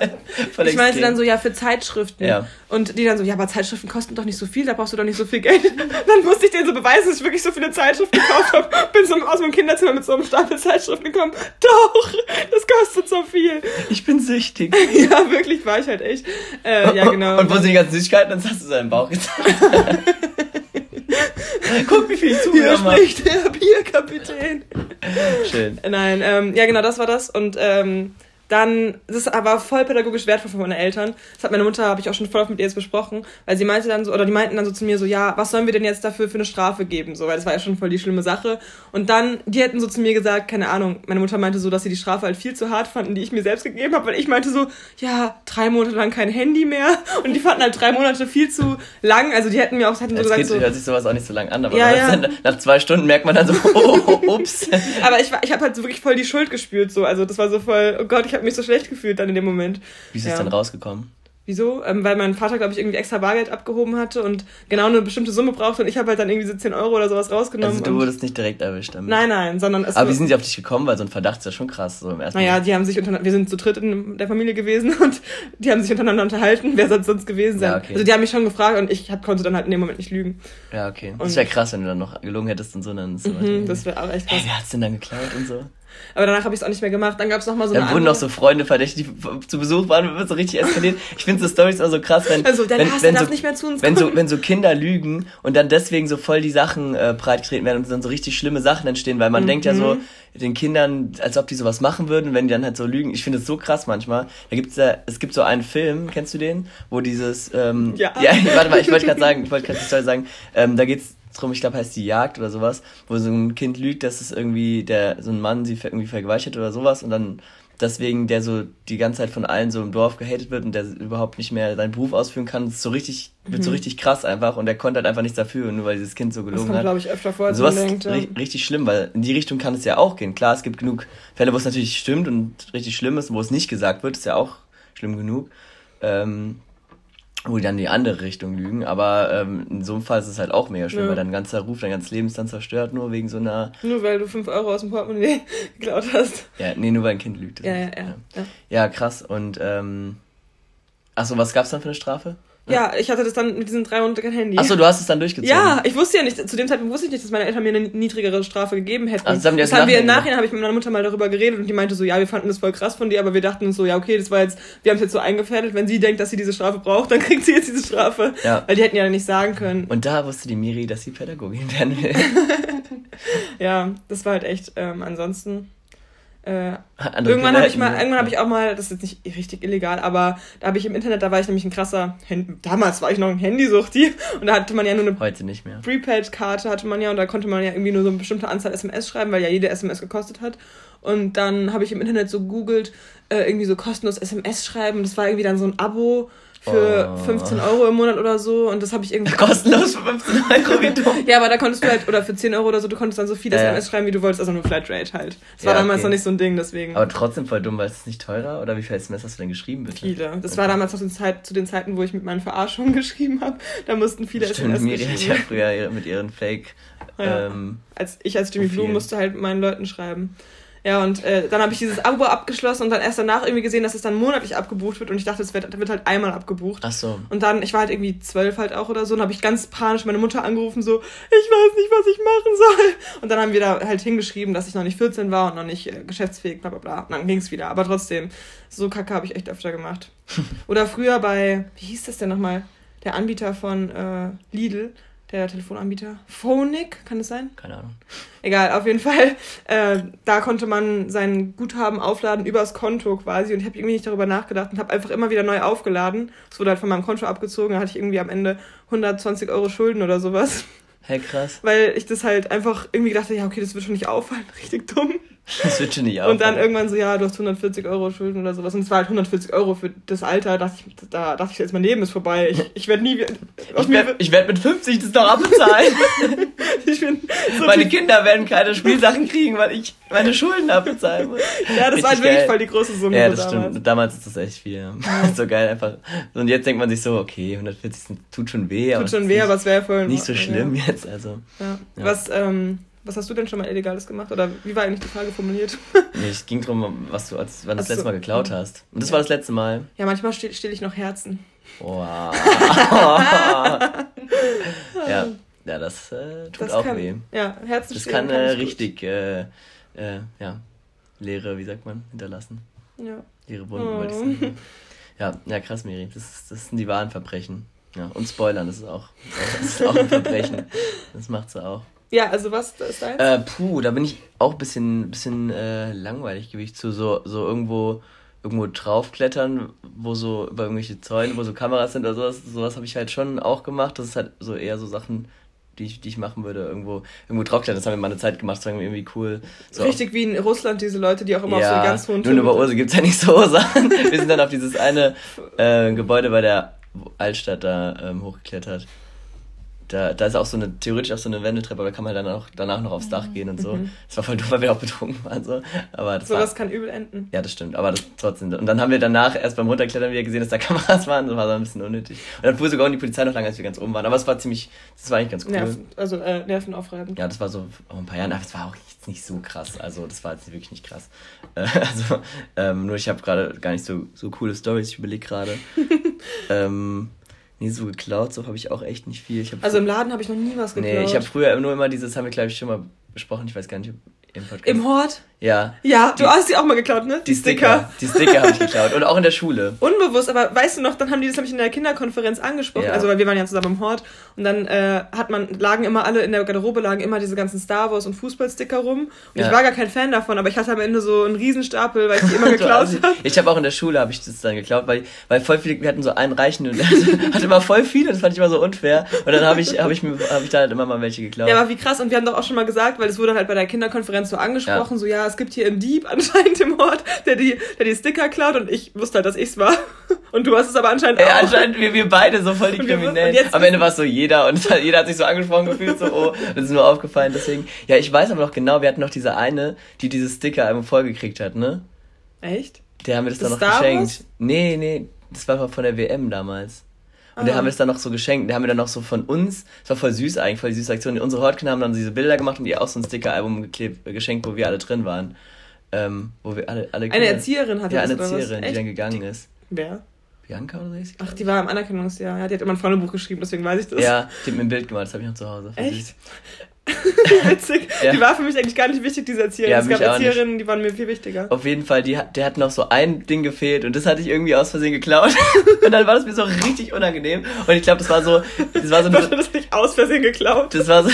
Speaker 2: voll
Speaker 1: ich meinte dann so, ja, für Zeitschriften.
Speaker 2: Ja.
Speaker 1: Und die dann so, ja, aber Zeitschriften kosten doch nicht so viel, da brauchst du doch nicht so viel Geld. *laughs* dann musste ich denen so beweisen, dass ich wirklich so viele Zeitschriften gekauft habe. Bin so aus meinem Kinderzimmer mit so einem Stapel Zeitschriften gekommen. Doch, das kostet so viel.
Speaker 2: Ich bin süchtig.
Speaker 1: Ja, wirklich war ich halt echt. Äh, ja, genau.
Speaker 2: Und wo sind die ganzen Süßigkeiten? Dann hast du seinen Bauch gezeigt. *laughs* Guck, wie viel ich
Speaker 1: Hier
Speaker 2: zugenommen habe.
Speaker 1: spricht der Bierkapitän.
Speaker 2: Schön.
Speaker 1: Nein, ähm, ja genau, das war das. Und ähm, dann, das ist aber voll pädagogisch wertvoll von meinen Eltern. Das hat meine Mutter, habe ich auch schon voll oft mit ihr jetzt besprochen, weil sie meinte dann so, oder die meinten dann so zu mir so, ja, was sollen wir denn jetzt dafür für eine Strafe geben? So, weil das war ja schon voll die schlimme Sache. Und dann, die hätten so zu mir gesagt, keine Ahnung, meine Mutter meinte so, dass sie die Strafe halt viel zu hart fanden, die ich mir selbst gegeben habe, weil ich meinte so, ja, drei Monate lang kein Handy mehr. *laughs* Und die fanden halt drei Monate viel zu lang. Also die hätten mir auch, hätten so gesagt
Speaker 2: Kind
Speaker 1: so,
Speaker 2: hört sich sowas auch nicht so lang an, aber
Speaker 1: Ja, ja.
Speaker 2: Dann, *laughs* nach zwei Stunden merkt man dann so, *laughs* oh, oh, ups.
Speaker 1: aber ich, ich habe halt so wirklich voll die Schuld gespürt, so. Also das war so voll, oh Gott, ich habe mich so schlecht gefühlt dann in dem Moment.
Speaker 2: Wie ist
Speaker 1: Ja.
Speaker 2: es dann rausgekommen?
Speaker 1: Wieso? Ähm, weil mein Vater, glaube ich, irgendwie extra Bargeld abgehoben hatte und genau eine bestimmte Summe brauchte und ich habe halt dann irgendwie so 10 Euro oder sowas rausgenommen.
Speaker 2: Also du wurdest nicht direkt erwischt damit.
Speaker 1: nein, nein, sondern es
Speaker 2: Aber wie sind sie auf dich gekommen? Weil so ein Verdacht ist ja schon krass, so im ersten
Speaker 1: naja, die haben sich untereinander, wir sind zu dritt in der Familie gewesen *laughs* und die haben sich untereinander unterhalten. Wer soll es sonst gewesen sein?
Speaker 2: Ja, okay.
Speaker 1: Also die haben mich schon gefragt und ich hab, konnte dann halt in dem Moment nicht lügen.
Speaker 2: Ja, okay.
Speaker 1: Und-
Speaker 2: Das wäre krass, wenn du dann noch gelogen hättest und so. Dann so
Speaker 1: Mhm, das wäre auch echt krass.
Speaker 2: hey, wer hat's denn dann geklaut und so?
Speaker 1: Aber danach habe ich es auch nicht mehr gemacht. Dann gab es nochmal so
Speaker 2: Dann
Speaker 1: eine
Speaker 2: wurden noch so Freunde verdächtig, die zu Besuch waren, wird so richtig eskaliert. Ich finde so Stories immer so krass, wenn,
Speaker 1: Also, der
Speaker 2: wenn,
Speaker 1: Lars,
Speaker 2: wenn, so,
Speaker 1: nicht mehr zu uns
Speaker 2: wenn so wenn so Kinder lügen und dann deswegen so voll die Sachen äh, breitgetreten werden und dann so richtig schlimme Sachen entstehen, weil man denkt ja so
Speaker 1: Mhm.
Speaker 2: den Kindern, als ob die sowas machen würden, wenn die dann halt so lügen. Ich finde es so krass manchmal. Da gibt's ja, es gibt so einen Film, kennst du den, wo dieses, ähm,
Speaker 1: Ja. *laughs*
Speaker 2: ja, warte mal, ich wollte gerade sagen, ich wollte gerade die Story sagen, ähm, da geht's drum, ich glaube, heißt die Jagd oder sowas, wo so ein Kind lügt, dass es irgendwie der so ein Mann sie irgendwie vergeweichert oder sowas und dann deswegen der so die ganze Zeit von allen so im Dorf gehatet wird und der überhaupt nicht mehr seinen Beruf ausführen kann, das ist so richtig wird so richtig krass einfach und der konnte halt einfach nichts dafür, nur weil dieses Kind so
Speaker 1: Mhm. Das
Speaker 2: gelogen
Speaker 1: kommt,
Speaker 2: hat.
Speaker 1: glaube ich, öfter vor, als
Speaker 2: sowas
Speaker 1: man denkt. Ja.
Speaker 2: ri richtig schlimm, weil in die Richtung kann es ja auch gehen. Klar, es gibt genug Fälle, wo es natürlich stimmt und richtig schlimm ist, wo es nicht gesagt wird, ist ja auch schlimm genug. Ähm, wo die dann in die andere Richtung lügen, aber ähm, in so einem Fall ist es halt auch mega schlimm,
Speaker 1: Ja.
Speaker 2: weil dein ganzer Ruf, dein ganzes Leben ist dann zerstört, nur wegen so einer,
Speaker 1: Nur weil du 5 Euro aus dem Portemonnaie *laughs* geklaut hast.
Speaker 2: ja, nee, nur weil ein Kind lügt.
Speaker 1: Ja, ja, ja. ja.
Speaker 2: Ja, krass. Und, ähm, achso, was gab's dann für eine Strafe?
Speaker 1: Ja, ich hatte das dann mit diesen drei Monaten kein Handy.
Speaker 2: Achso, du hast es dann durchgezogen.
Speaker 1: Ja, ich wusste ja nicht, zu dem Zeitpunkt wusste ich nicht, dass meine Eltern mir eine niedrigere Strafe gegeben hätten.
Speaker 2: Ach, das haben die
Speaker 1: das haben wir
Speaker 2: im Nachhinein,
Speaker 1: habe ich mit meiner Mutter mal darüber geredet und die meinte so, ja, wir fanden das voll krass von dir, aber wir dachten uns so, ja, okay, das war jetzt, wir haben es jetzt so eingefädelt, wenn sie denkt, dass sie diese Strafe braucht, dann kriegt sie jetzt diese Strafe.
Speaker 2: Ja.
Speaker 1: Weil die hätten ja nicht sagen können.
Speaker 2: Und da wusste die Miri, dass sie Pädagogin werden will. *laughs*
Speaker 1: Ja, das war halt echt, ähm, ansonsten. Äh, irgendwann habe ich mal, irgendwann habe ich auch mal, das ist jetzt nicht richtig illegal, aber da habe ich im Internet, da war ich nämlich ein krasser, Hand, damals war ich noch ein Handysuchti *laughs* und da hatte man ja nur eine
Speaker 2: Heute nicht mehr.
Speaker 1: Prepaid-Karte hatte man ja und da konnte man ja irgendwie nur so eine bestimmte Anzahl SMS schreiben, weil ja jede SMS gekostet hat. Und dann habe ich im Internet so googelt, äh, irgendwie so kostenlos SMS schreiben. Das war irgendwie dann so ein Abo für
Speaker 2: Oh.
Speaker 1: 15 Euro im Monat oder so. Und das habe ich irgendwie.
Speaker 2: Kostenlos für 15 *laughs* Euro, wie dumm.
Speaker 1: Ja, aber da konntest du halt, oder für 10 Euro oder so, du konntest dann so viele
Speaker 2: Ja, ja.
Speaker 1: SMS schreiben, wie du wolltest, also nur Flatrate halt. Das war
Speaker 2: Ja,
Speaker 1: damals
Speaker 2: okay.
Speaker 1: noch nicht so ein Ding, deswegen.
Speaker 2: Aber trotzdem voll dumm, weil es ist nicht teurer? Oder wie viel SMS hast du denn geschrieben, bitte?
Speaker 1: viele. Das
Speaker 2: Okay.
Speaker 1: war damals noch zu den, Zeit, zu den Zeiten, wo ich mit meinen Verarschungen *laughs* geschrieben habe. Da mussten viele
Speaker 2: Stimmt,
Speaker 1: SMS
Speaker 2: Miri hat ja
Speaker 1: geschrieben.
Speaker 2: früher mit ihren Fake.
Speaker 1: Ja.
Speaker 2: Ähm,
Speaker 1: als ich als Jimmy. Blue musste halt meinen Leuten schreiben. Ja, und äh, dann habe ich dieses Abo abgeschlossen und dann erst danach irgendwie gesehen, dass es dann monatlich abgebucht wird und ich dachte, es wird, wird halt einmal abgebucht.
Speaker 2: ach so.
Speaker 1: Und dann, ich war halt irgendwie zwölf halt auch oder so, und habe ich ganz panisch meine Mutter angerufen, so, ich weiß nicht, was ich machen soll. Und dann haben wir da halt hingeschrieben, dass ich noch nicht 14 war und noch nicht äh, geschäftsfähig, bla bla bla. Und dann ging's wieder. Aber trotzdem, so Kacke habe ich echt öfter gemacht. *laughs* Oder früher bei, wie hieß das denn nochmal? Der Anbieter von äh, Lidl, der Telefonanbieter. Phonic, kann das sein?
Speaker 2: Keine Ahnung.
Speaker 1: Egal, auf jeden Fall. Äh, da konnte man sein Guthaben aufladen übers Konto quasi. Und ich habe irgendwie nicht darüber nachgedacht und habe einfach immer wieder neu aufgeladen. Es wurde halt von meinem Konto abgezogen. Da hatte ich irgendwie am Ende 120 Euro Schulden oder sowas.
Speaker 2: Hey, krass.
Speaker 1: Weil ich das halt einfach irgendwie gedacht habe, ja, okay, das wird schon nicht auffallen. *laughs* Richtig dumm.
Speaker 2: Schon nicht
Speaker 1: Und dann irgendwann so, ja, du hast 140 Euro Schulden oder sowas. Und es war halt 140 Euro für das Alter. Da dachte ich, da dachte ich jetzt, mein Leben ist vorbei. Ich, ich werde nie
Speaker 2: Ich werde werd mit 50 das noch abbezahlen. *laughs*
Speaker 1: ich bin so
Speaker 2: meine
Speaker 1: tief-
Speaker 2: Kinder werden keine Spielsachen kriegen, weil ich meine Schulden abbezahlen muss.
Speaker 1: Ja, das war halt
Speaker 2: Richtig
Speaker 1: wirklich
Speaker 2: geil.
Speaker 1: voll die große Summe.
Speaker 2: Ja, das
Speaker 1: damals.
Speaker 2: stimmt. Damals ist das echt viel. Ja. *laughs* so geil einfach. Und jetzt denkt man sich so, okay, 140 sind- tut schon weh. aber
Speaker 1: Tut schon weh, aber es wäre voll.
Speaker 2: nicht so
Speaker 1: ja.
Speaker 2: schlimm jetzt. Also,
Speaker 1: Ja.
Speaker 2: Ja.
Speaker 1: Was, ähm, was hast du denn schon mal Illegales gemacht? Oder wie war eigentlich die Frage formuliert? *laughs*
Speaker 2: nee, es ging darum, was du als, wann du das
Speaker 1: so.
Speaker 2: letzte Mal geklaut hast. Und das
Speaker 1: Ja.
Speaker 2: war das letzte Mal.
Speaker 1: Ja, manchmal stehle steh ich noch Herzen.
Speaker 2: Wow. *laughs* ja, ja, das äh, tut
Speaker 1: Das
Speaker 2: auch
Speaker 1: kann,
Speaker 2: weh.
Speaker 1: Ja, Herzen
Speaker 2: Das
Speaker 1: stehlen
Speaker 2: kann äh, richtig, äh, äh, ja, leere, wie sagt man, hinterlassen.
Speaker 1: Ja.
Speaker 2: Leere Wunden,
Speaker 1: Oh.
Speaker 2: wollte ich sagen. Ja, ja, krass, Miri. Das, das sind die wahren Verbrechen. Ja, und Spoilern, das ist auch, *laughs* das ist auch ein Verbrechen. Das macht sie auch.
Speaker 1: Ja, also was ist deins?
Speaker 2: Äh, puh, da bin ich auch ein bisschen, bisschen äh, langweilig, gebe ich zu. So, so irgendwo, irgendwo draufklettern, wo so über irgendwelche Zäune, wo so Kameras sind oder sowas. Sowas habe ich halt schon auch gemacht. Das ist halt so eher so Sachen, die ich, die ich machen würde. Irgendwo, irgendwo draufklettern. Das haben wir mal eine Zeit gemacht. Das war irgendwie cool. So
Speaker 1: Richtig wie in Russland, diese Leute, die auch immer auf so
Speaker 2: ja,
Speaker 1: ganz hohen
Speaker 2: nun über
Speaker 1: Türme-
Speaker 2: Ursel gibt's ja nicht so Sachen. Wir sind dann auf dieses eine *laughs* äh, Gebäude bei der Altstadt da ähm, hochgeklettert. Da, da ist auch so eine, theoretisch auch so eine Wendeltreppe, aber da kann man dann auch danach noch aufs Dach gehen und so. Das war voll dumm, weil wir auch betrunken waren. So. Aber das war,
Speaker 1: Sowas kann übel enden.
Speaker 2: ja, das stimmt, aber das trotzdem. Und dann haben wir danach erst beim Runterklettern wieder gesehen, dass da Kameras waren. Das war so ein bisschen unnötig. Und dann fuhr sogar auch die Polizei noch lange, als wir ganz oben waren. Aber es war ziemlich, das war eigentlich ganz cool.
Speaker 1: Nerven, also äh, nervenaufreibend.
Speaker 2: Ja, das war so vor ein paar Jahren, aber es war auch jetzt nicht so krass. Also, das war jetzt wirklich nicht krass. *laughs* Äh, also, ähm, nur ich habe gerade gar nicht so, so coole Stories. Ich überlege gerade. *laughs* ähm, nee, so geklaut, so habe ich auch echt nicht viel.
Speaker 1: Also im Laden habe ich noch nie was geklaut.
Speaker 2: Nee, ich habe früher nur immer dieses, haben wir glaube ich schon mal besprochen, ich weiß gar nicht, im Podcast.
Speaker 1: Im Hort?
Speaker 2: Ja.
Speaker 1: Ja, du hast sie auch mal geklaut, ne?
Speaker 2: Die Sticker. Die Sticker habe ich *laughs* geklaut. Und auch in der Schule.
Speaker 1: Unbewusst, aber weißt du noch, dann haben die das nämlich in der Kinderkonferenz angesprochen,
Speaker 2: Ja.
Speaker 1: also weil wir waren ja zusammen im Hort und dann äh, hat man, lagen immer alle in der Garderobe, lagen immer diese ganzen Star Wars und Fußballsticker rum und
Speaker 2: Ja.
Speaker 1: ich war gar kein Fan davon, aber ich hatte am Ende so einen Riesenstapel, weil ich die immer *laughs* geklaut
Speaker 2: Also,
Speaker 1: habe.
Speaker 2: ich habe auch in der Schule habe ich das dann geklaut, weil, weil voll viele, wir hatten so einen Reichen und *laughs* der hatte, immer voll viele, das fand ich immer so unfair. Und dann habe ich, habe ich mir, habe ich da halt immer mal welche geklaut.
Speaker 1: Ja, aber wie krass. Und wir haben doch auch schon mal gesagt, weil es wurde halt bei der Kinderkonferenz so angesprochen, so ja, es gibt hier einen Dieb anscheinend im Ort, der die, der die Sticker klaut und ich wusste halt, dass ich's war. *laughs* Und du hast es aber anscheinend
Speaker 2: Ja,
Speaker 1: auch.
Speaker 2: anscheinend wir, wir beide so voll die Kriminellen. Am Ende war es so jeder und es *laughs* jeder hat sich so angesprochen gefühlt, so, oh, das ist nur aufgefallen, deswegen. Ja, ich weiß aber noch genau, wir hatten noch diese eine, die dieses Sticker-Album vollgekriegt hat, ne?
Speaker 1: Echt?
Speaker 2: Der haben wir das,
Speaker 1: Das
Speaker 2: dann noch
Speaker 1: Star
Speaker 2: geschenkt.
Speaker 1: Wars?
Speaker 2: Nee, nee, das war von der WM damals. Und der
Speaker 1: Ah.
Speaker 2: haben wir es dann noch so geschenkt. Der haben wir dann noch so von uns, das war voll süß eigentlich, voll süße Aktion. Unsere Hortkinder haben dann diese Bilder gemacht und ihr auch so ein Sticker-Album geklebt, äh, geschenkt, wo wir alle drin waren. Ähm, wo wir alle, alle
Speaker 1: Eine Erzieherin hatte
Speaker 2: Ja,
Speaker 1: das
Speaker 2: eine? Erzieherin, die dann gegangen ist.
Speaker 1: Wer?
Speaker 2: Bianca oder so?
Speaker 1: Ach, die war im Anerkennungsjahr. Ja, die hat immer ein Freundebuch geschrieben, deswegen weiß ich das.
Speaker 2: Ja, die hat mir ein Bild gemacht, das habe ich noch zu Hause.
Speaker 1: Echt? *laughs* Witzig.
Speaker 2: Ja.
Speaker 1: Die war für mich eigentlich gar nicht wichtig, diese Erzieherin.
Speaker 2: Ja,
Speaker 1: es gab. Erzieherinnen, die waren mir viel wichtiger.
Speaker 2: Auf jeden Fall, die, der hat noch so ein Ding gefehlt und das hatte ich irgendwie aus Versehen geklaut. *laughs* und dann war das mir so richtig unangenehm. Und ich glaube, das war so, das war so eine, *laughs*
Speaker 1: das nicht aus Versehen geklaut.
Speaker 2: das war so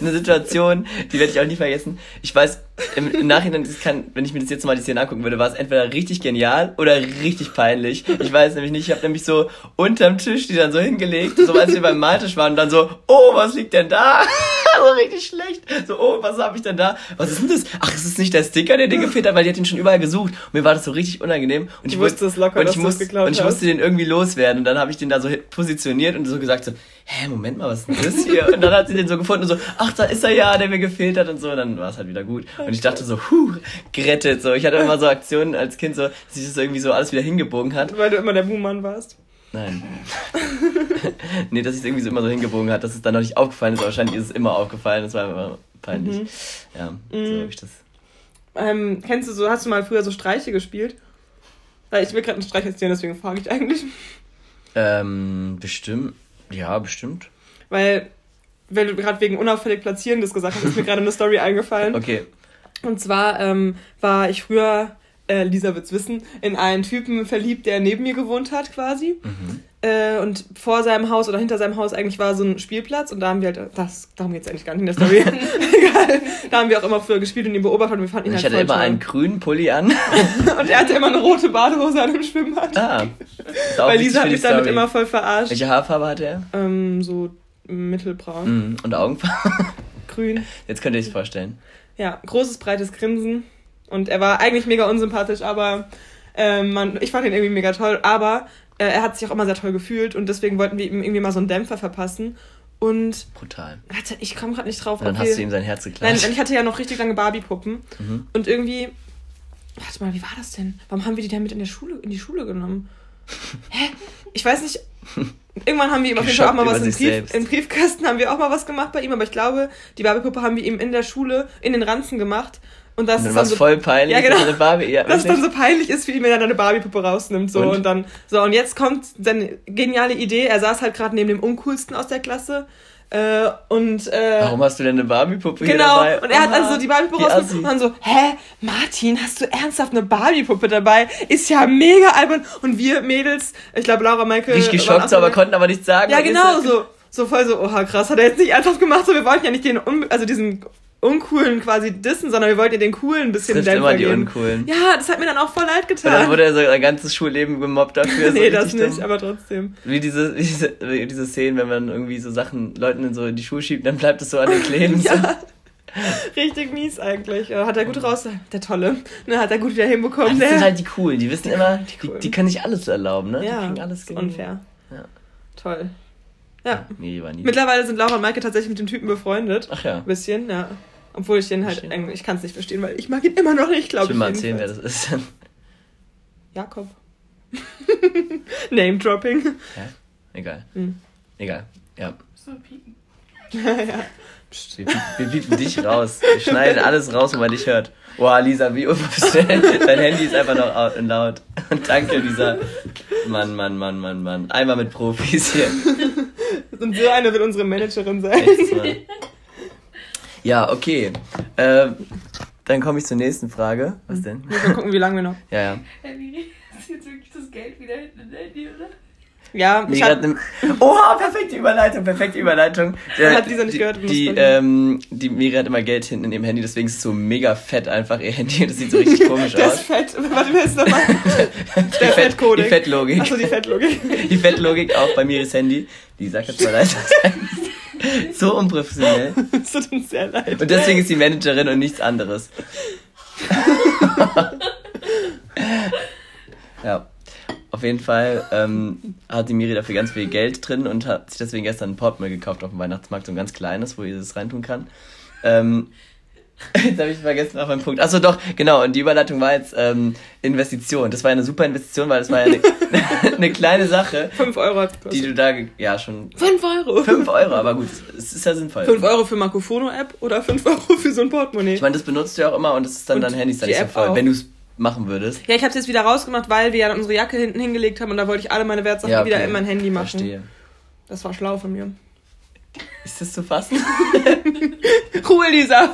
Speaker 2: eine Situation, die werde ich auch nie vergessen. Ich weiß, im, im Nachhinein, das kann, wenn ich mir das jetzt mal die Szene angucken würde, war es entweder richtig genial oder richtig peinlich. Ich weiß nämlich nicht, ich habe nämlich so unterm Tisch die dann so hingelegt, so als wir beim Maltisch waren und dann so, oh, was liegt denn da? *laughs* so richtig schlecht. So, oh, was habe ich denn da? Was ist denn das? Ach, es ist nicht der Sticker, der dir gefehlt hat, weil die hat ihn schon überall gesucht. Und mir war das so richtig unangenehm. Und ich wusste-
Speaker 1: locker,
Speaker 2: und
Speaker 1: dass
Speaker 2: ich
Speaker 1: es
Speaker 2: musste,
Speaker 1: geklaut
Speaker 2: Und ich musste den irgendwie loswerden. Und dann habe ich den da so positioniert und so gesagt so, hä, Moment mal, was ist denn das hier? Und dann hat sie den so gefunden und so, ach, da ist er ja, der mir gefehlt hat und so. Und dann war es halt wieder gut. Und ich dachte so, huh, gerettet. So, ich hatte immer so Aktionen als Kind so, dass sich das irgendwie so alles wieder hingebogen hat.
Speaker 1: Weil du immer der Buhmann warst.
Speaker 2: Nein. *laughs* nee, dass sich irgendwie so immer so hingebogen hat, dass es dann noch nicht aufgefallen ist. Aber wahrscheinlich ist es immer aufgefallen. Das war immer peinlich.
Speaker 1: Mhm.
Speaker 2: Ja, so hab ich das.
Speaker 1: Ähm, kennst du so, hast du mal früher so Streiche gespielt? Weil ich will gerade einen Streich erzählen, deswegen frage ich eigentlich.
Speaker 2: Ähm, bestimmt. Ja, bestimmt.
Speaker 1: Weil, weil du gerade wegen unauffällig platzieren das gesagt hast, ist mir gerade eine Story eingefallen. *laughs*
Speaker 2: Okay.
Speaker 1: Und zwar ähm, war ich früher, äh, Lisa wird's wissen, in einen Typen verliebt, der neben mir gewohnt hat quasi.
Speaker 2: Mhm.
Speaker 1: Äh, und vor seinem Haus oder hinter seinem Haus eigentlich war so ein Spielplatz und da haben wir halt, das, darum geht's eigentlich gar nicht in der Story. *laughs* Egal. Da haben wir auch immer früher gespielt und ihn beobachtet und wir fanden ihn
Speaker 2: Ich
Speaker 1: halt
Speaker 2: hatte
Speaker 1: voll
Speaker 2: immer
Speaker 1: toll.
Speaker 2: einen grünen Pulli an. *laughs*
Speaker 1: Und er hatte immer eine rote Badehose an dem Schwimmbad.
Speaker 2: Ah.
Speaker 1: Weil Lisa hat
Speaker 2: für
Speaker 1: mich damit
Speaker 2: Story.
Speaker 1: immer voll verarscht.
Speaker 2: Welche Haarfarbe hatte er?
Speaker 1: Ähm, so mittelbraun,
Speaker 2: Mhm. Und Augenfarbe? *laughs*
Speaker 1: grün.
Speaker 2: Jetzt könnt ihr es vorstellen.
Speaker 1: Ja, großes, breites Grinsen. Und er war eigentlich mega unsympathisch, aber ähm, man, ich fand ihn irgendwie mega toll. Aber äh, er hat sich auch immer sehr toll gefühlt und deswegen wollten wir ihm irgendwie mal so einen Dämpfer verpassen. Und
Speaker 2: Brutal.
Speaker 1: warte, ich komme gerade nicht drauf.
Speaker 2: Und dann
Speaker 1: ob
Speaker 2: hast du ihm sein Herz
Speaker 1: Nein,
Speaker 2: geklatscht.
Speaker 1: ich hatte ja noch richtig lange Barbie-Puppen.
Speaker 2: Mhm.
Speaker 1: Und irgendwie. Warte mal, wie war das denn? Warum haben wir die denn mit in, der Schule, in die Schule genommen? *laughs* Hä? Ich weiß nicht. Irgendwann haben wir ihm auf jeden Fall auch mal was im, Brief, im Briefkasten haben wir auch mal was gemacht bei ihm, aber ich glaube, die Barbie-Puppe haben wir ihm in der Schule in den Ranzen gemacht. Und das
Speaker 2: Und dann
Speaker 1: ist dann so,
Speaker 2: voll peinlich.
Speaker 1: Ja, genau.
Speaker 2: Barbie, ja,
Speaker 1: dass es dann so peinlich ist, wie wenn er dann eine Barbie-Puppe rausnimmt. So
Speaker 2: Und?
Speaker 1: und? dann. So, und jetzt kommt seine geniale Idee. Er saß halt gerade neben dem uncoolsten aus der Klasse. Äh, und äh,
Speaker 2: Warum hast du denn eine Barbie-Puppe hier
Speaker 1: Genau,
Speaker 2: dabei?
Speaker 1: und er hat also die Barbie-Puppe rausgenommen und dann so, hä, Martin, hast du ernsthaft eine Barbie-Puppe dabei? Ist ja mega albern. Und wir Mädels, ich glaube Laura, Maike...
Speaker 2: Richtig geschockt, aber konnten aber nichts sagen.
Speaker 1: Ja, genau, so. So voll so, oha, krass, hat er jetzt nicht ernsthaft gemacht, so, wir wollten ja nicht den, also diesen uncoolen quasi dissen, sondern wir wollten ja den coolen ein bisschen
Speaker 2: Trifft
Speaker 1: Dämpfer
Speaker 2: immer die
Speaker 1: geben.
Speaker 2: Uncoolen.
Speaker 1: Ja, das hat mir dann auch voll leid
Speaker 2: Und dann
Speaker 1: getan.
Speaker 2: wurde er so ein ganzes Schulleben gemobbt dafür. *laughs*
Speaker 1: nee,
Speaker 2: so
Speaker 1: das nicht,
Speaker 2: dumm.
Speaker 1: aber trotzdem.
Speaker 2: Wie diese, wie diese, wie diese Szenen, wenn man irgendwie so Sachen Leuten in so in die Schuhe schiebt, dann bleibt es so an den Kleben. *laughs* so.
Speaker 1: Ja. Richtig mies eigentlich. Ja, Hat er gut raus, der Tolle. Ne, hat er gut wieder hinbekommen.
Speaker 2: Das sind halt die coolen, die wissen immer, die,
Speaker 1: coolen.
Speaker 2: die können sich alles erlauben, ne?
Speaker 1: ja,
Speaker 2: die kriegen alles
Speaker 1: unfair.
Speaker 2: Ja.
Speaker 1: Toll. Ja.
Speaker 2: Nee, war nie.
Speaker 1: Mittlerweile sind Laura und Maike tatsächlich mit dem Typen befreundet.
Speaker 2: Ach ja.
Speaker 1: Ein bisschen, ja. Obwohl ich den halt,
Speaker 2: Verstehe.
Speaker 1: eigentlich- ich kann es nicht verstehen, weil ich mag ihn immer noch nicht,
Speaker 2: Ich
Speaker 1: glaube ich.
Speaker 2: will mal erzählen, wer das ist.
Speaker 1: Jakob. *laughs* Name-Dropping.
Speaker 2: Hä? Egal.
Speaker 1: Hm.
Speaker 2: Egal. Ja.
Speaker 3: So piepen. *laughs*
Speaker 1: ja.
Speaker 2: Wir, piep- wir piepen dich raus. Wir schneiden alles raus, wo man dich hört. Boah, Lisa, wie unprofessionell. *laughs* Dein Handy ist einfach noch out- laut. Und *laughs* danke, Lisa. Mann, Mann, Mann, Mann, Mann. Einmal mit Profis hier. *laughs*
Speaker 1: Und so eine will unsere Managerin sein.
Speaker 2: Echt. Ja, okay. Ähm, dann komme ich zur nächsten Frage. Was denn?
Speaker 1: Mal gucken, wie lange wir noch.
Speaker 2: Ja, ja.
Speaker 3: Hey, Miri, ist jetzt wirklich das Geld wieder hinten in Handy, oder?
Speaker 1: Ja, ich
Speaker 2: Miri
Speaker 1: hab,
Speaker 2: hat ne, Oha, perfekte Überleitung, perfekte Überleitung. Der, *laughs*
Speaker 1: Hat Lisa nicht
Speaker 2: die,
Speaker 1: gehört,
Speaker 2: Die, ähm, die Miri hat immer Geld hinten in ihrem Handy, deswegen ist es so mega fett einfach ihr Handy. Das sieht so richtig komisch *laughs*
Speaker 1: der ist
Speaker 2: aus.
Speaker 1: fett. Warte, wer ist nochmal? *laughs*
Speaker 2: Die
Speaker 1: Der
Speaker 2: Fett-
Speaker 1: Fettkode.
Speaker 2: Die Fettlogik.
Speaker 1: Achso, die Fettlogik.
Speaker 2: Die Fettlogik auch bei Miris Handy. Die sagt jetzt mal leid. so unprofessionell.
Speaker 1: Es tut uns sehr leid.
Speaker 2: Und deswegen ist sie Managerin und nichts anderes. ja. Auf jeden Fall ähm, hat die Miri dafür ganz viel Geld drin und hat sich deswegen gestern ein Portemonnaie gekauft auf dem Weihnachtsmarkt, so ein ganz kleines, wo ihr das reintun kann. Ähm, *laughs* jetzt habe ich vergessen auf meinen Punkt. Achso, doch, genau. Und die Überleitung war jetzt ähm, Investition. Das war eine super Investition, weil das war ja eine, *laughs* eine kleine Sache,
Speaker 1: 5 Euro hat
Speaker 2: die du da, ja, schon
Speaker 1: 5 Euro.
Speaker 2: 5 Euro, aber gut, es ist ja sinnvoll.
Speaker 1: 5 Euro für Marcofono-App oder 5 Euro für so ein Portemonnaie?
Speaker 2: Ich meine, das benutzt du ja auch immer und das ist dann
Speaker 1: Und
Speaker 2: dein Handy ist dann nicht so voll,
Speaker 1: auch.
Speaker 2: wenn du es machen würdest.
Speaker 1: ja, ich habe es jetzt wieder rausgemacht, weil wir ja unsere Jacke hinten hingelegt haben und da wollte ich alle meine Wertsachen
Speaker 2: Ja, okay.
Speaker 1: wieder in mein Handy machen.
Speaker 2: Verstehe.
Speaker 1: Das war schlau von mir.
Speaker 2: Ist das zu fassen? *laughs*
Speaker 1: Ruhe, Lisa.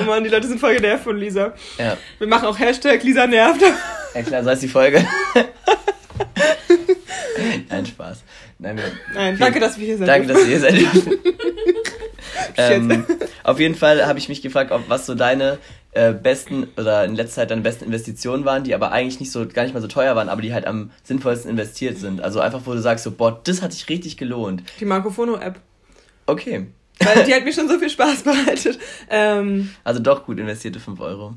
Speaker 1: oh Mann, die Leute sind voll genervt von Lisa.
Speaker 2: ja.
Speaker 1: Wir machen auch Hashtag Lisa nervt.
Speaker 2: Ja klar, so heißt die Folge. *laughs* Nein, Spaß. Nein, wir,
Speaker 1: Nein, danke, dass wir hier sind.
Speaker 2: danke, dass ihr hier seid. *laughs* ähm, auf jeden Fall habe ich mich gefragt, ob was so deine äh, besten oder in letzter Zeit deine besten Investitionen waren, die aber eigentlich nicht so gar nicht mal so teuer waren, aber die halt am sinnvollsten investiert sind. Also einfach, wo du sagst, so, boah, das hat sich richtig gelohnt.
Speaker 1: Die Marcofono-App.
Speaker 2: Okay.
Speaker 1: Weil die *laughs* hat mir schon so viel Spaß bereitet. Ähm,
Speaker 2: Also doch gut investierte 5 Euro.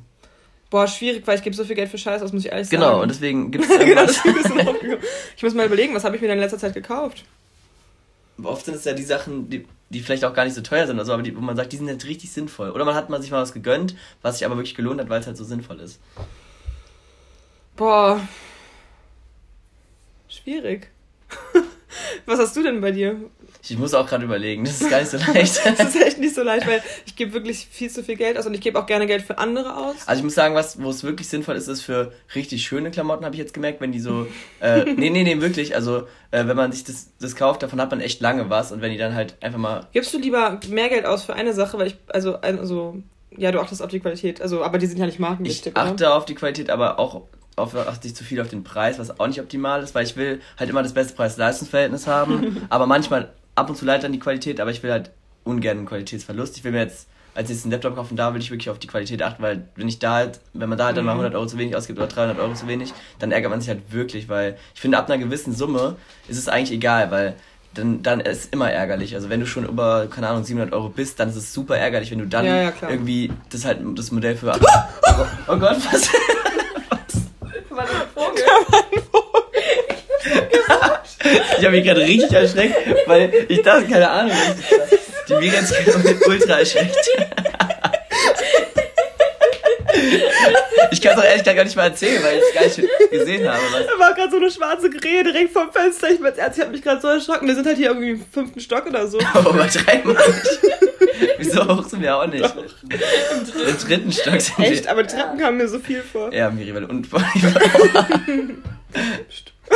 Speaker 1: boah, schwierig, weil ich gebe so viel Geld für Scheiß aus, muss ich ehrlich sagen.
Speaker 2: Genau, und deswegen gibt es *laughs*
Speaker 1: genau. Ich muss mal überlegen, was habe ich mir denn in letzter Zeit gekauft?
Speaker 2: Oft sind es ja die Sachen, die, die vielleicht auch gar nicht so teuer sind, also, aber die, wo man sagt, die sind jetzt richtig sinnvoll. Oder man hat man sich mal was gegönnt, was sich aber wirklich gelohnt hat, weil es halt so sinnvoll ist.
Speaker 1: Boah. Schwierig. *laughs* Was hast du denn bei dir?
Speaker 2: Ich muss auch gerade überlegen, das ist gar nicht so *laughs* leicht.
Speaker 1: Das ist echt nicht so leicht, weil ich gebe wirklich viel zu viel Geld aus und ich gebe auch gerne Geld für andere aus.
Speaker 2: Also ich muss sagen, was, wo es wirklich sinnvoll ist, ist für richtig schöne Klamotten, habe ich jetzt gemerkt, wenn die so, äh, *laughs* nee, nee, nee, wirklich, also äh, wenn man sich das, das kauft, davon hat man echt lange was und wenn die dann halt einfach mal,
Speaker 1: Gibst du lieber mehr Geld aus für eine Sache, weil ich, also, also, ja, du achtest auf die Qualität, also, aber die sind ja nicht
Speaker 2: ich
Speaker 1: markenwichtig,
Speaker 2: achte auf die Qualität, aber auch auf, achte ich zu viel auf den Preis, was auch nicht optimal ist, weil ich will halt immer das beste Preis-Leistungs-Verhältnis haben, *laughs* aber manchmal ab und zu leidet dann die Qualität, aber ich will halt ungern einen Qualitätsverlust. Ich will mir jetzt als ich jetzt einen Laptop kaufen, da will ich wirklich auf die Qualität achten, weil wenn ich da halt, wenn man da halt dann mal 100 Euro zu wenig ausgibt oder 300 Euro zu wenig, dann ärgert man sich halt wirklich, weil ich finde, ab einer gewissen Summe ist es eigentlich egal, weil dann, dann ist es immer ärgerlich. Also wenn du schon über, keine Ahnung, 700 Euro bist, dann ist es super ärgerlich, wenn du dann
Speaker 1: Ja, ja,
Speaker 2: irgendwie das halt das Modell für... oh, oh Gott, was?
Speaker 3: War das ein Vogel?
Speaker 2: Ich habe mich gerade richtig erschreckt, weil ich dachte, keine Ahnung, die mir jetzt ultra erschreckt. Ich kann es auch ehrlich gesagt gar nicht mal erzählen, weil ich es gar nicht gesehen habe. Was.
Speaker 1: Da war gerade so eine schwarze Krähe direkt vom Fenster. Ich bin ich hab mich gerade so erschrocken. Wir sind halt hier irgendwie im fünften Stock oder so.
Speaker 2: Aber übertreiben wir nicht. Wieso hoch sind wir auch nicht? Im dritten Stock sind
Speaker 1: Echt,
Speaker 2: wir.
Speaker 1: aber die Treppen kamen mir so viel vor.
Speaker 2: Ja, Miribel. Und *laughs*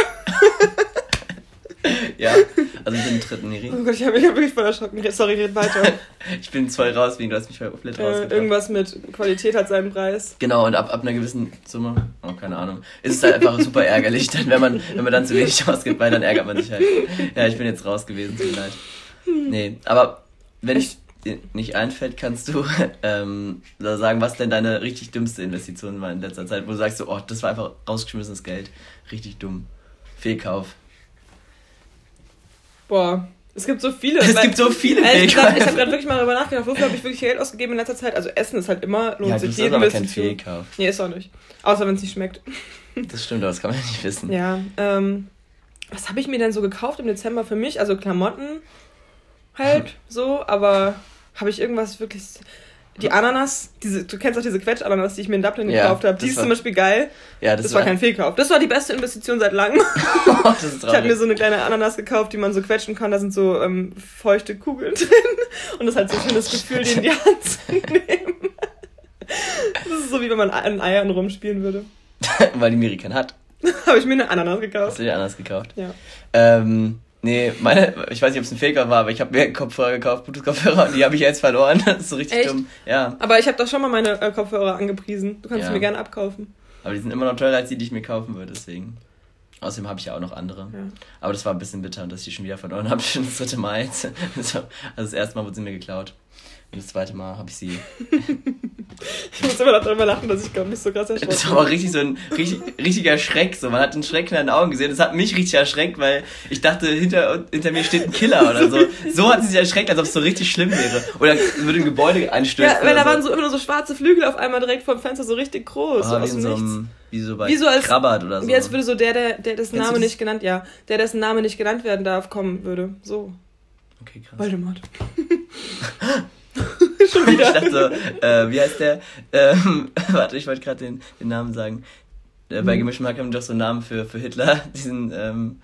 Speaker 2: *laughs* *laughs* Ja, also ich bin im dritten Miri.
Speaker 1: Oh Gott, ich habe mich hab wirklich voll erschrocken. Sorry, red weiter. *laughs*
Speaker 2: Ich bin voll raus, wegen du hast mich voll komplett
Speaker 1: äh, irgendwas mit Qualität hat seinen Preis.
Speaker 2: Genau, und ab, ab einer gewissen Summe, oh, keine Ahnung, ist es halt einfach super ärgerlich, dann, wenn, man, wenn man dann zu wenig ausgibt, weil dann ärgert man sich halt. Ja, ich bin jetzt raus gewesen, tut mir leid. Nee, aber wenn ich dir nicht einfällt, kannst du *laughs* ähm, sagen, was denn deine richtig dümmste Investition war in letzter Zeit, wo du sagst, so, oh, das war einfach rausgeschmissenes Geld. Richtig dumm. Fehlkauf.
Speaker 1: Boah, es gibt so viele.
Speaker 2: Es gibt so viele
Speaker 1: Ehrlich gesagt, ich habe gerade wirklich mal darüber nachgedacht, wofür habe ich wirklich Geld ausgegeben in letzter Zeit? Also Essen ist halt immer, lohnt
Speaker 2: Ja,
Speaker 1: sich
Speaker 2: das ist
Speaker 1: jede
Speaker 2: aber kein. Fehlkauf.
Speaker 1: Nee, ist auch nicht. Außer wenn es nicht schmeckt. *laughs*
Speaker 2: Das stimmt, aber das kann man nicht wissen.
Speaker 1: Ja, ähm, was habe ich mir denn so gekauft im Dezember für mich? Also Klamotten halt *laughs* so, aber habe ich irgendwas wirklich... Die Ananas, diese, du kennst auch diese Quetsch-Ananas, die ich mir in Dublin
Speaker 2: Ja,
Speaker 1: gekauft habe,
Speaker 2: das
Speaker 1: die ist
Speaker 2: war-
Speaker 1: zum Beispiel geil.
Speaker 2: Ja,
Speaker 1: Das, war kein Fehlkauf. Das war die beste Investition seit langem. *laughs*
Speaker 2: das ist
Speaker 1: Ich habe mir so eine kleine Ananas gekauft, die man so quetschen kann. Da sind so ähm, feuchte Kugeln *laughs* drin. Und das halt so ein schönes Gefühl, die in die Hand zu *laughs* nehmen. Das ist so, wie wenn man an Eiern rumspielen würde.
Speaker 2: Weil die Miri keinen hat.
Speaker 1: habe ich mir eine Ananas
Speaker 2: Hast
Speaker 1: gekauft.
Speaker 2: du dir anders gekauft?
Speaker 1: Ja.
Speaker 2: Ähm, Nee, meine, ich weiß nicht, ob es ein Faker war, aber ich habe mir Kopfhörer gekauft, Bluetooth-Kopfhörer, und die habe ich jetzt verloren. *laughs* Das ist so richtig
Speaker 1: Echt?
Speaker 2: dumm. Ja,
Speaker 1: Aber ich habe doch schon mal meine äh, Kopfhörer angepriesen. Du kannst
Speaker 2: Ja.
Speaker 1: sie mir gerne abkaufen.
Speaker 2: aber die sind immer noch teurer als die, die ich mir kaufen würde, deswegen. Außerdem habe ich ja auch noch andere.
Speaker 1: Ja.
Speaker 2: Aber das war ein bisschen bitter, dass ich die schon wieder verloren habe. Schon *laughs* das dritte Mal jetzt. *laughs* Also das erste Mal wurde sie mir geklaut. Und das zweite Mal habe ich sie. *laughs*
Speaker 1: Ich muss immer noch darüber lachen, dass ich glaube nicht so krass *laughs* erschrocken
Speaker 2: Das war auch richtig so ein richtig, richtiger Schreck. So, man hat den Schreck in den Augen gesehen. Das hat mich richtig erschreckt, weil ich dachte, hinter, hinter mir steht ein Killer oder so. So hat sie sich erschreckt, als ob es so richtig schlimm wäre. Oder würde ein Gebäude einstürzen.
Speaker 1: Ja, weil da waren so immer nur so schwarze Flügel auf einmal direkt vom Fenster, so richtig groß, so
Speaker 2: Ah, wie
Speaker 1: aus dem
Speaker 2: so
Speaker 1: Nichts.
Speaker 2: wie so bei
Speaker 1: Wie so als-
Speaker 2: Krabbert oder so.
Speaker 1: Wie als würde so der, der, der dessen Name nicht genannt, ja, der dessen Name nicht genannt werden darf, kommen würde. So.
Speaker 2: okay, krass.
Speaker 1: Voldemort. *laughs* *laughs*
Speaker 2: Schon wieder. Ich dachte so, äh, wie heißt der? Ähm, *laughs* warte, ich wollte gerade den, den Namen sagen. Äh, bei
Speaker 1: Mhm.
Speaker 2: Gemischtem Hack haben die doch so einen Namen für, für Hitler. *laughs* Diesen, ähm,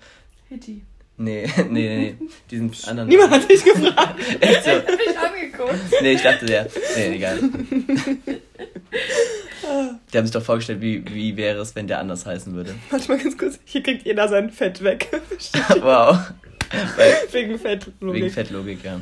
Speaker 3: Hitty.
Speaker 2: nee, nee, nee, nee, diesen anderen.
Speaker 1: Niemand hat dich gefragt.
Speaker 2: Echt so.
Speaker 3: Ich hab mich angeguckt.
Speaker 2: Nee, ich dachte der. Nee, egal. Die haben sich doch vorgestellt, wie, wie wäre es, wenn der anders heißen würde.
Speaker 1: Warte mal ganz kurz. Hier kriegt jeder sein Fett weg.
Speaker 2: Wow. Weil,
Speaker 1: Wegen Fett.
Speaker 2: wegen Fettlogik, ja.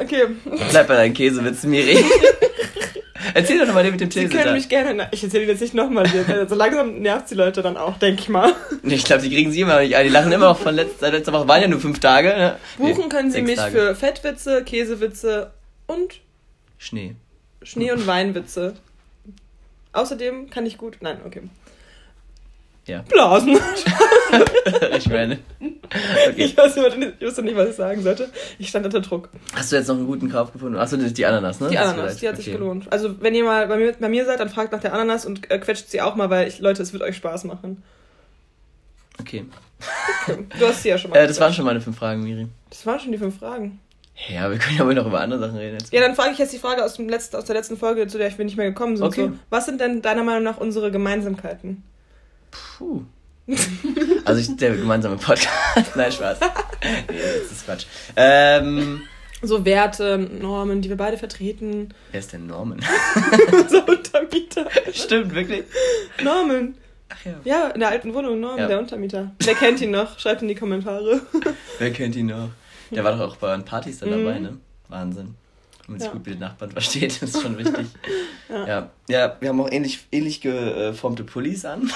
Speaker 1: Okay.
Speaker 2: Bleib bei deinen Käsewitz, Miri. *laughs* Erzähl doch nochmal den mit dem
Speaker 1: Sie können
Speaker 2: Tilsiter.
Speaker 1: mich gerne. Ich erzähle jetzt nicht nochmal. Also langsam nervt die Leute dann auch, denke ich mal.
Speaker 2: Ich glaube, die kriegen sie immer noch nicht ein. Die lachen immer noch von letzter, letzter Woche. Waren ja nur fünf Tage. Ne?
Speaker 1: Buchen können Sie mich
Speaker 2: Tage.
Speaker 1: für Fettwitze, Käsewitze und
Speaker 2: Schnee.
Speaker 1: Schnee- und Weinwitze. Außerdem kann ich gut. Nein, okay.
Speaker 2: Ja.
Speaker 1: Blasen. *laughs*
Speaker 2: ich meine. Okay.
Speaker 1: Ich, weiß ich wusste nicht, was ich sagen sollte. Ich stand unter Druck.
Speaker 2: Hast du jetzt noch einen guten Kauf gefunden? Achso, die Ananas, ne?
Speaker 1: Die Ananas, die hat sich
Speaker 2: Okay.
Speaker 1: gelohnt. Also, wenn ihr mal bei mir, bei mir seid, dann fragt nach der Ananas und äh, quetscht sie auch mal, weil ich, Leute, es wird euch Spaß machen.
Speaker 2: Okay. *laughs*
Speaker 1: Du hast sie ja schon mal.
Speaker 2: Äh, das waren schon meine fünf Fragen, Miri.
Speaker 1: Das waren schon die fünf Fragen.
Speaker 2: Ja, wir können ja wohl noch über andere Sachen reden jetzt.
Speaker 1: Ja, dann frage ich jetzt die Frage aus, dem letzten, aus der letzten Folge, zu der wir nicht mehr gekommen sind.
Speaker 2: Okay.
Speaker 1: So, was sind denn deiner Meinung nach unsere Gemeinsamkeiten?
Speaker 2: Puh. *laughs* Also ich, der gemeinsame Podcast. *laughs* Nein, Spaß. Nee, das ist Quatsch. Ähm,
Speaker 1: So Werte, Normen, die wir beide vertreten.
Speaker 2: wer ist denn Norman? *laughs*
Speaker 1: so Untermieter.
Speaker 2: Stimmt, wirklich?
Speaker 1: Norman.
Speaker 2: Ach ja.
Speaker 1: Ja, in der alten Wohnung, Norman,
Speaker 2: Ja.
Speaker 1: der Untermieter. Wer kennt ihn noch? Schreibt in die Kommentare.
Speaker 2: Wer kennt ihn noch? Der war doch auch bei euren Partys da
Speaker 1: Mhm.
Speaker 2: dabei, ne? Wahnsinn. Wenn man sich
Speaker 1: Ja.
Speaker 2: gut mit den Nachbarn versteht, ist schon wichtig. *laughs*
Speaker 1: Ja.
Speaker 2: ja. ja. wir haben auch ähnlich, ähnlich geformte Pullis an.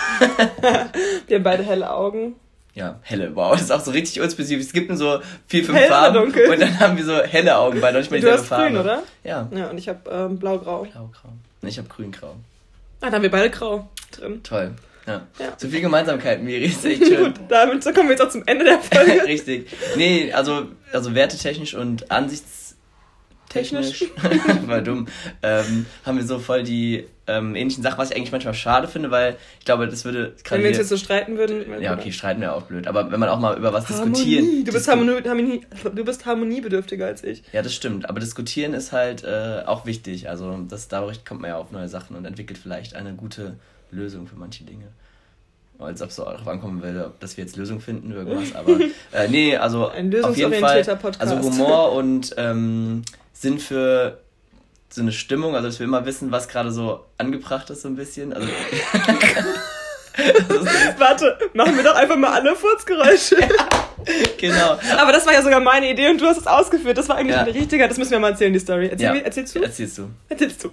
Speaker 2: *laughs*
Speaker 1: Wir haben beide helle Augen.
Speaker 2: Ja, helle, wow, das ist auch so richtig unspezifisch. Es gibt nur so vier, fünf
Speaker 1: Hell
Speaker 2: Farben
Speaker 1: dunkel?
Speaker 2: und dann haben wir so helle Augen, weil noch nicht mal
Speaker 1: Du
Speaker 2: dieselbe
Speaker 1: hast
Speaker 2: Farbe.
Speaker 1: grün, oder?
Speaker 2: Ja,
Speaker 1: Ja, und ich habe ähm, blau-grau.
Speaker 2: blau-grau. Ich habe grün-grau.
Speaker 1: Ah, da haben wir beide grau drin.
Speaker 2: Toll. Ja.
Speaker 1: Ja.
Speaker 2: So viel Gemeinsamkeit, Miri, ist echt *laughs* schön.
Speaker 1: Gut, damit kommen wir jetzt auch zum Ende der Folge.
Speaker 2: Richtig. Nee, also, also wertetechnisch und ansichtstechnisch, *laughs* war dumm, ähm, haben wir so voll die ähm, ähnlichen Sachen, was ich eigentlich manchmal schade finde, weil ich glaube, das würde
Speaker 1: Wenn wir uns jetzt so streiten würden.
Speaker 2: Ja, okay, streiten wäre auch blöd, aber wenn man auch mal über was
Speaker 1: Harmonie.
Speaker 2: diskutieren...
Speaker 1: Du bist, Harmonie, Harmonie, du bist harmoniebedürftiger als ich.
Speaker 2: Ja, das stimmt, aber diskutieren ist halt äh, auch wichtig, also das, dadurch kommt man ja auf neue Sachen und entwickelt vielleicht eine gute Lösung für manche Dinge. Als ob es so darauf ankommen würde, ob- dass wir jetzt Lösungen finden, irgendwas, aber *laughs* äh, nee, also
Speaker 1: Ein
Speaker 2: auf jeden Fall,
Speaker 1: lösungsorientierter Podcast.
Speaker 2: also Humor *laughs* und ähm, Sinn für so eine Stimmung, also dass wir immer wissen, was gerade so angebracht ist, so ein bisschen. Also, *laughs*
Speaker 1: Warte, machen wir doch einfach mal alle Furzgeräusche.
Speaker 2: genau.
Speaker 1: Aber das war ja sogar meine Idee und du hast es ausgeführt. Das war eigentlich
Speaker 2: Ja.
Speaker 1: eine richtige. Das müssen wir mal erzählen, die Story. Erzähl,
Speaker 2: Ja.
Speaker 1: Erzählst du?
Speaker 2: Erzählst du.
Speaker 1: Erzählst du.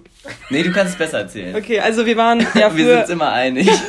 Speaker 2: Nee, du kannst es besser erzählen.
Speaker 1: Okay, also wir waren ja
Speaker 2: wir
Speaker 1: früher,
Speaker 2: sind immer einig. *laughs*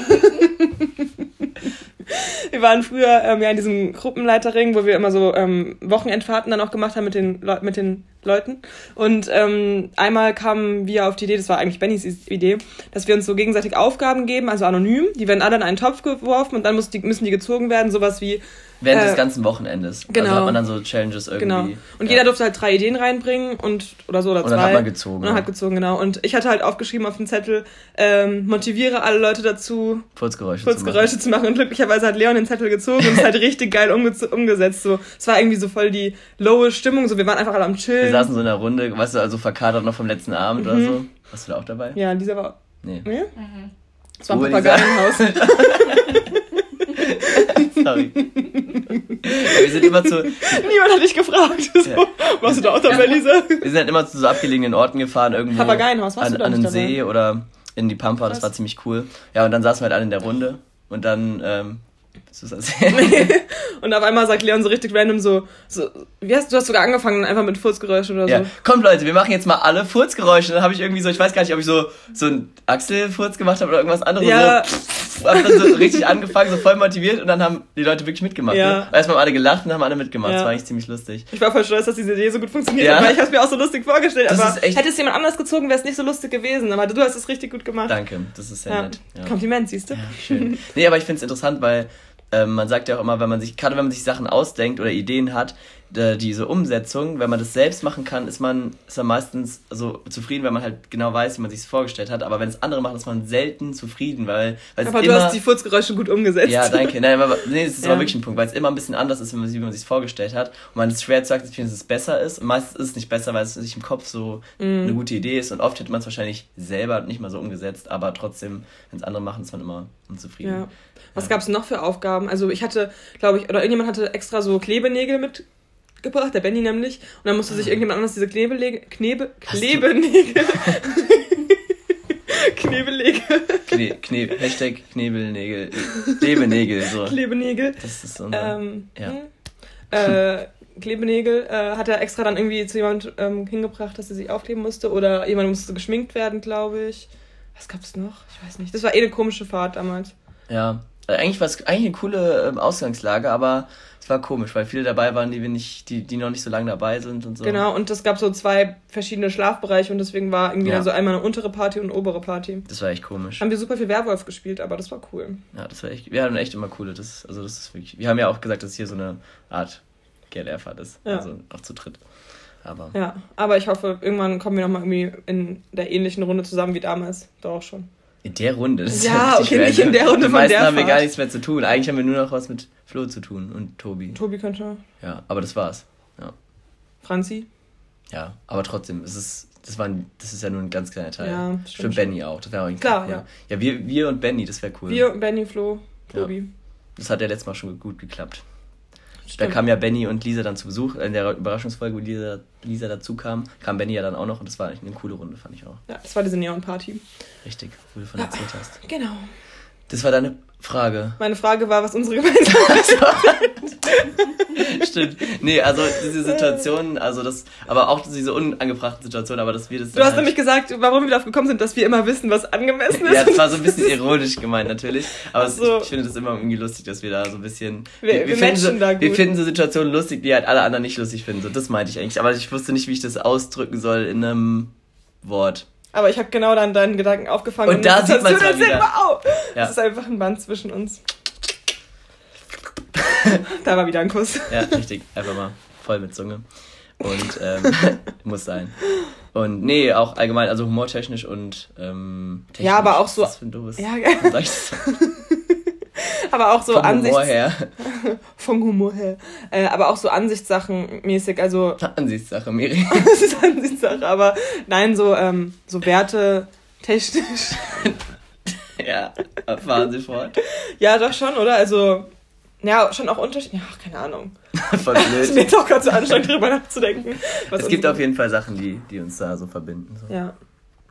Speaker 1: wir waren früher ähm, ja in diesem Gruppenleiterring, wo wir immer so ähm, Wochenendfahrten dann auch gemacht haben mit den, Leu mit den Leuten. Und ähm, einmal kamen wir auf die Idee, das war eigentlich Bennys Idee, dass wir uns so gegenseitig Aufgaben geben, also anonym. Die werden alle in einen Topf geworfen und dann die, müssen die gezogen werden, sowas wie
Speaker 2: Während
Speaker 1: Äh,
Speaker 2: des ganzen Wochenendes.
Speaker 1: genau.
Speaker 2: Also hat man dann so Challenges irgendwie.
Speaker 1: Genau. Und
Speaker 2: ja.
Speaker 1: jeder durfte halt drei Ideen reinbringen und oder so oder
Speaker 2: Und
Speaker 1: zwei.
Speaker 2: dann hat man gezogen,
Speaker 1: Und dann hat gezogen, genau. Und ich hatte halt aufgeschrieben auf dem Zettel, ähm, motiviere alle Leute dazu,
Speaker 2: Furzgeräusche,
Speaker 1: Kurzgeräusche zu machen. Und glücklicherweise hat Leon den Zettel gezogen und es halt *laughs* richtig geil umge umgesetzt. So, es war irgendwie so voll die lowe Stimmung. So, wir waren einfach alle am
Speaker 2: Wir
Speaker 1: Chillen.
Speaker 2: saßen so in der Runde, weißt du, also verkadert noch vom letzten Abend oder so. Warst du da auch dabei?
Speaker 1: Mhm. ja, Lisa war.
Speaker 2: Nee.
Speaker 1: Nee? Es war ein. Papageienhaus. *laughs*
Speaker 2: Sorry. *laughs* wir sind immer zu,
Speaker 1: Niemand hat dich gefragt. *laughs* So,
Speaker 2: Ja.
Speaker 1: Warst du da auch dabei, Lisa?
Speaker 2: wir sind halt immer zu so abgelegenen Orten gefahren, irgendwo
Speaker 1: Papageienhaus, warst
Speaker 2: an,
Speaker 1: du da
Speaker 2: an
Speaker 1: nicht
Speaker 2: einen See oder in die Pampa, das
Speaker 1: Krass.
Speaker 2: war ziemlich cool. Ja, und dann saßen wir halt alle in der Runde und dann ähm, Das erzählen? *laughs*
Speaker 1: Und auf einmal sagt Leon so richtig random so, so wie hast du hast sogar angefangen einfach mit Furzgeräuschen oder
Speaker 2: Ja,
Speaker 1: so.
Speaker 2: kommt Leute, wir machen jetzt mal alle Furzgeräusche. Dann habe ich irgendwie so, ich weiß gar nicht, ob ich so, so einen Achselfurz gemacht habe oder irgendwas anderes.
Speaker 1: Ja.
Speaker 2: So, hab dann so richtig angefangen, so voll motiviert und dann haben die Leute wirklich mitgemacht.
Speaker 1: Ja.
Speaker 2: Ne? Erstmal haben alle gelacht und dann haben alle mitgemacht.
Speaker 1: Ja.
Speaker 2: Das war eigentlich ziemlich lustig.
Speaker 1: Ich war voll stolz, dass diese Idee so gut funktioniert
Speaker 2: Ja.
Speaker 1: hat, weil ich habe mir auch so lustig vorgestellt.
Speaker 2: Das
Speaker 1: aber hätte es jemand anders gezogen, wäre es nicht so lustig gewesen. Aber du hast es richtig gut gemacht.
Speaker 2: Danke, das ist sehr
Speaker 1: Ja.
Speaker 2: nett. Ja.
Speaker 1: Kompliment, siehst du?
Speaker 2: Schön. Nee, aber ich finde es interessant, weil ähm, man sagt ja auch immer, wenn man sich, gerade wenn man sich Sachen ausdenkt oder Ideen hat, äh, diese Umsetzung, wenn man das selbst machen kann, ist man, ist man meistens so zufrieden, weil man halt genau weiß, wie man sich es vorgestellt hat. Aber wenn es andere machen, ist man selten zufrieden, weil, weil es
Speaker 1: Aber du
Speaker 2: immer,
Speaker 1: hast die Furzgeräusche gut umgesetzt.
Speaker 2: Ja, danke. Nein, aber, nee, das ist
Speaker 1: Ja.
Speaker 2: aber wirklich ein Punkt, weil es immer ein bisschen anders ist, wenn man, wie man sich vorgestellt hat. Und man es schwer zu akzeptieren, dass es besser ist. Und meistens ist es nicht besser, weil es sich im Kopf so
Speaker 1: Mhm.
Speaker 2: eine gute Idee ist. Und oft hätte man es wahrscheinlich selber nicht mal so umgesetzt. Aber trotzdem, wenn es andere machen, ist man immer unzufrieden.
Speaker 1: Ja. Was
Speaker 2: Ja.
Speaker 1: gab's noch für Aufgaben? Also ich hatte, glaube ich, oder irgendjemand hatte extra so Klebenägel mitgebracht, der Benny nämlich. Und dann musste sich irgendjemand anders diese Knebelege, Knebe,
Speaker 2: Ah.
Speaker 1: Klebenägel. Knebelege. *laughs*
Speaker 2: Kne, Kne, Hashtag Knebelnägel, Klebenägel, so.
Speaker 1: Klebenägel.
Speaker 2: Das ist so eine,
Speaker 1: Ähm,
Speaker 2: ja.
Speaker 1: hm. äh, Klebenägel äh, hat er extra dann irgendwie zu jemand ähm, hingebracht, dass er sich aufkleben musste. Oder jemand musste geschminkt werden, glaube ich. Was gab's noch? Ich weiß nicht. Das war eh eine komische Fahrt damals.
Speaker 2: ja. Äh, Eigentlich war es eigentlich eine coole ähm, Ausgangslage, aber es war komisch, weil viele dabei waren, die wir nicht, die, die noch nicht so lange dabei sind und so.
Speaker 1: Genau, und es gab so zwei verschiedene Schlafbereiche und deswegen war irgendwie
Speaker 2: Ja.
Speaker 1: dann so einmal eine untere Party und eine obere Party.
Speaker 2: Das war echt komisch.
Speaker 1: Haben wir super viel Werwolf gespielt, aber das war cool.
Speaker 2: Ja, das war echt, wir hatten echt immer coole, das, also das ist wirklich, wir haben ja auch gesagt, dass hier so eine Art GLR-Fahrt ist,
Speaker 1: Ja.
Speaker 2: also auch zu dritt. Aber
Speaker 1: Ja, aber ich hoffe, irgendwann kommen wir nochmal irgendwie in der ähnlichen Runde zusammen wie damals. Doch auch schon.
Speaker 2: In der Runde, das
Speaker 1: Ja, okay, nicht in der Runde
Speaker 2: Die
Speaker 1: von der
Speaker 2: haben wir
Speaker 1: Fahrt.
Speaker 2: gar nichts mehr zu tun. Eigentlich haben wir nur noch was mit Flo zu tun und Tobi.
Speaker 1: Tobi könnte,
Speaker 2: Ja, aber das war's.
Speaker 1: Franzi.
Speaker 2: Ja, aber trotzdem, es ist, das war ein, das ist ja nur ein ganz kleiner Teil.
Speaker 1: Ja, stimmt schon.
Speaker 2: Benny auch, das wäre auch
Speaker 1: Klar,
Speaker 2: cool.
Speaker 1: ja.
Speaker 2: Ja, wir, wir und Benny, das wäre cool.
Speaker 1: Wir, Benny, Flo, Tobi.
Speaker 2: Das hat ja letztes Mal schon gut geklappt. Da
Speaker 1: Stimmt.
Speaker 2: kamen ja Benny und Lisa dann zu Besuch. In der Überraschungsfolge, wo Lisa, Lisa dazu kam, kam Benny ja dann auch noch und das war eine coole Runde, fand ich auch.
Speaker 1: Ja, das war diese Neon-Party.
Speaker 2: Richtig, wo du von
Speaker 1: Ja.
Speaker 2: erzählt hast.
Speaker 1: Genau.
Speaker 2: Das war deine Frage.
Speaker 1: Meine Frage war, was unsere *laughs* gemeinsame *laughs* *laughs*
Speaker 2: Stimmt. Nee, also diese Situation, also das, aber auch diese unangebrachte Situation, aber dass wir das.
Speaker 1: Du hast
Speaker 2: halt-
Speaker 1: nämlich gesagt, warum wir darauf gekommen sind, dass wir immer wissen, was angemessen ist.
Speaker 2: Ja, das war so ein bisschen ironisch gemeint natürlich. Aber es,
Speaker 1: so.
Speaker 2: ich finde das immer irgendwie lustig, dass wir da so ein bisschen.
Speaker 1: Wir- wir
Speaker 2: finden so,
Speaker 1: da
Speaker 2: wir finden so Situationen lustig, die halt alle anderen nicht lustig finden. So, das meinte ich eigentlich. Aber ich wusste nicht, wie ich das ausdrücken soll in einem Wort.
Speaker 1: Aber ich habe genau dann deinen Gedanken aufgefangen.
Speaker 2: Und da
Speaker 1: die
Speaker 2: sieht mal
Speaker 1: ist
Speaker 2: wieder.
Speaker 1: Wow.
Speaker 2: Ja.
Speaker 1: Das ist einfach ein Band zwischen uns. *laughs* da war wieder ein Kuss.
Speaker 2: Ja, richtig. Einfach mal voll mit Zunge. Und ähm, *laughs* muss sein. Und nee, auch allgemein, also humortechnisch und ähm, technisch.
Speaker 1: Ja, aber auch so-
Speaker 2: Was für ein doofes.
Speaker 1: Ja, *laughs*
Speaker 2: soll ich das
Speaker 1: aber auch so
Speaker 2: Vom
Speaker 1: Ansichts...
Speaker 2: Humor her.
Speaker 1: Vom Humor her. Äh, aber auch so Ansichtssachen mäßig. Also,
Speaker 2: Ansichtssache, Miri.
Speaker 1: das ist Ansichtssache, aber nein, so, ähm, so Werte technisch.
Speaker 2: ja, fahren Sie fort.
Speaker 1: ja, doch schon, oder? Also, ja, schon auch Unterschied. Ja, keine Ahnung. *laughs*
Speaker 2: Voll
Speaker 1: Das ist mir
Speaker 2: blöd.
Speaker 1: jetzt auch gerade so anstrengend, drüber nachzudenken.
Speaker 2: Es gibt auf jeden Fall Sachen, die, die uns da so verbinden. So.
Speaker 1: Ja.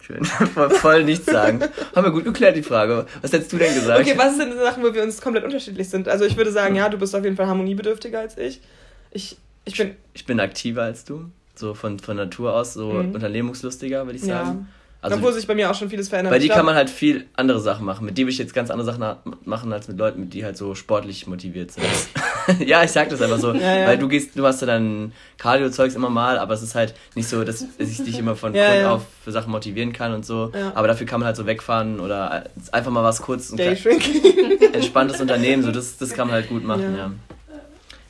Speaker 2: Schön. *laughs* voll, voll nichts sagen. Haben wir gut geklärt, die Frage. Was hättest du denn gesagt?
Speaker 1: Okay, was sind denn Sachen, wo wir uns komplett unterschiedlich sind? Also ich würde sagen, ja, du bist auf jeden Fall harmoniebedürftiger als ich. Ich, ich bin,
Speaker 2: Ich bin aktiver als du. So von, von Natur aus, so
Speaker 1: Mhm.
Speaker 2: unternehmungslustiger, würde ich
Speaker 1: ja,
Speaker 2: sagen. Also,
Speaker 1: obwohl sich bei mir auch schon vieles verändert
Speaker 2: bei
Speaker 1: Ich
Speaker 2: kann man halt viel andere Sachen machen. Mit dir würde ich jetzt ganz andere Sachen machen als mit Leuten, mit die halt so sportlich motiviert sind. *laughs* *laughs* ja, ich sag das einfach so.
Speaker 1: Ja, ja.
Speaker 2: Weil du gehst, du hast ja dann Cardio-Zeugs immer mal, aber es ist halt nicht so, dass *laughs* ich dich immer von
Speaker 1: Ja,
Speaker 2: Grund auf für Sachen motivieren kann und so. Aber dafür kann man halt so wegfahren oder einfach mal was kurz, klein-
Speaker 1: Dayshrinking.
Speaker 2: entspanntes Unternehmen, so das, das kann man halt gut machen,
Speaker 1: ja.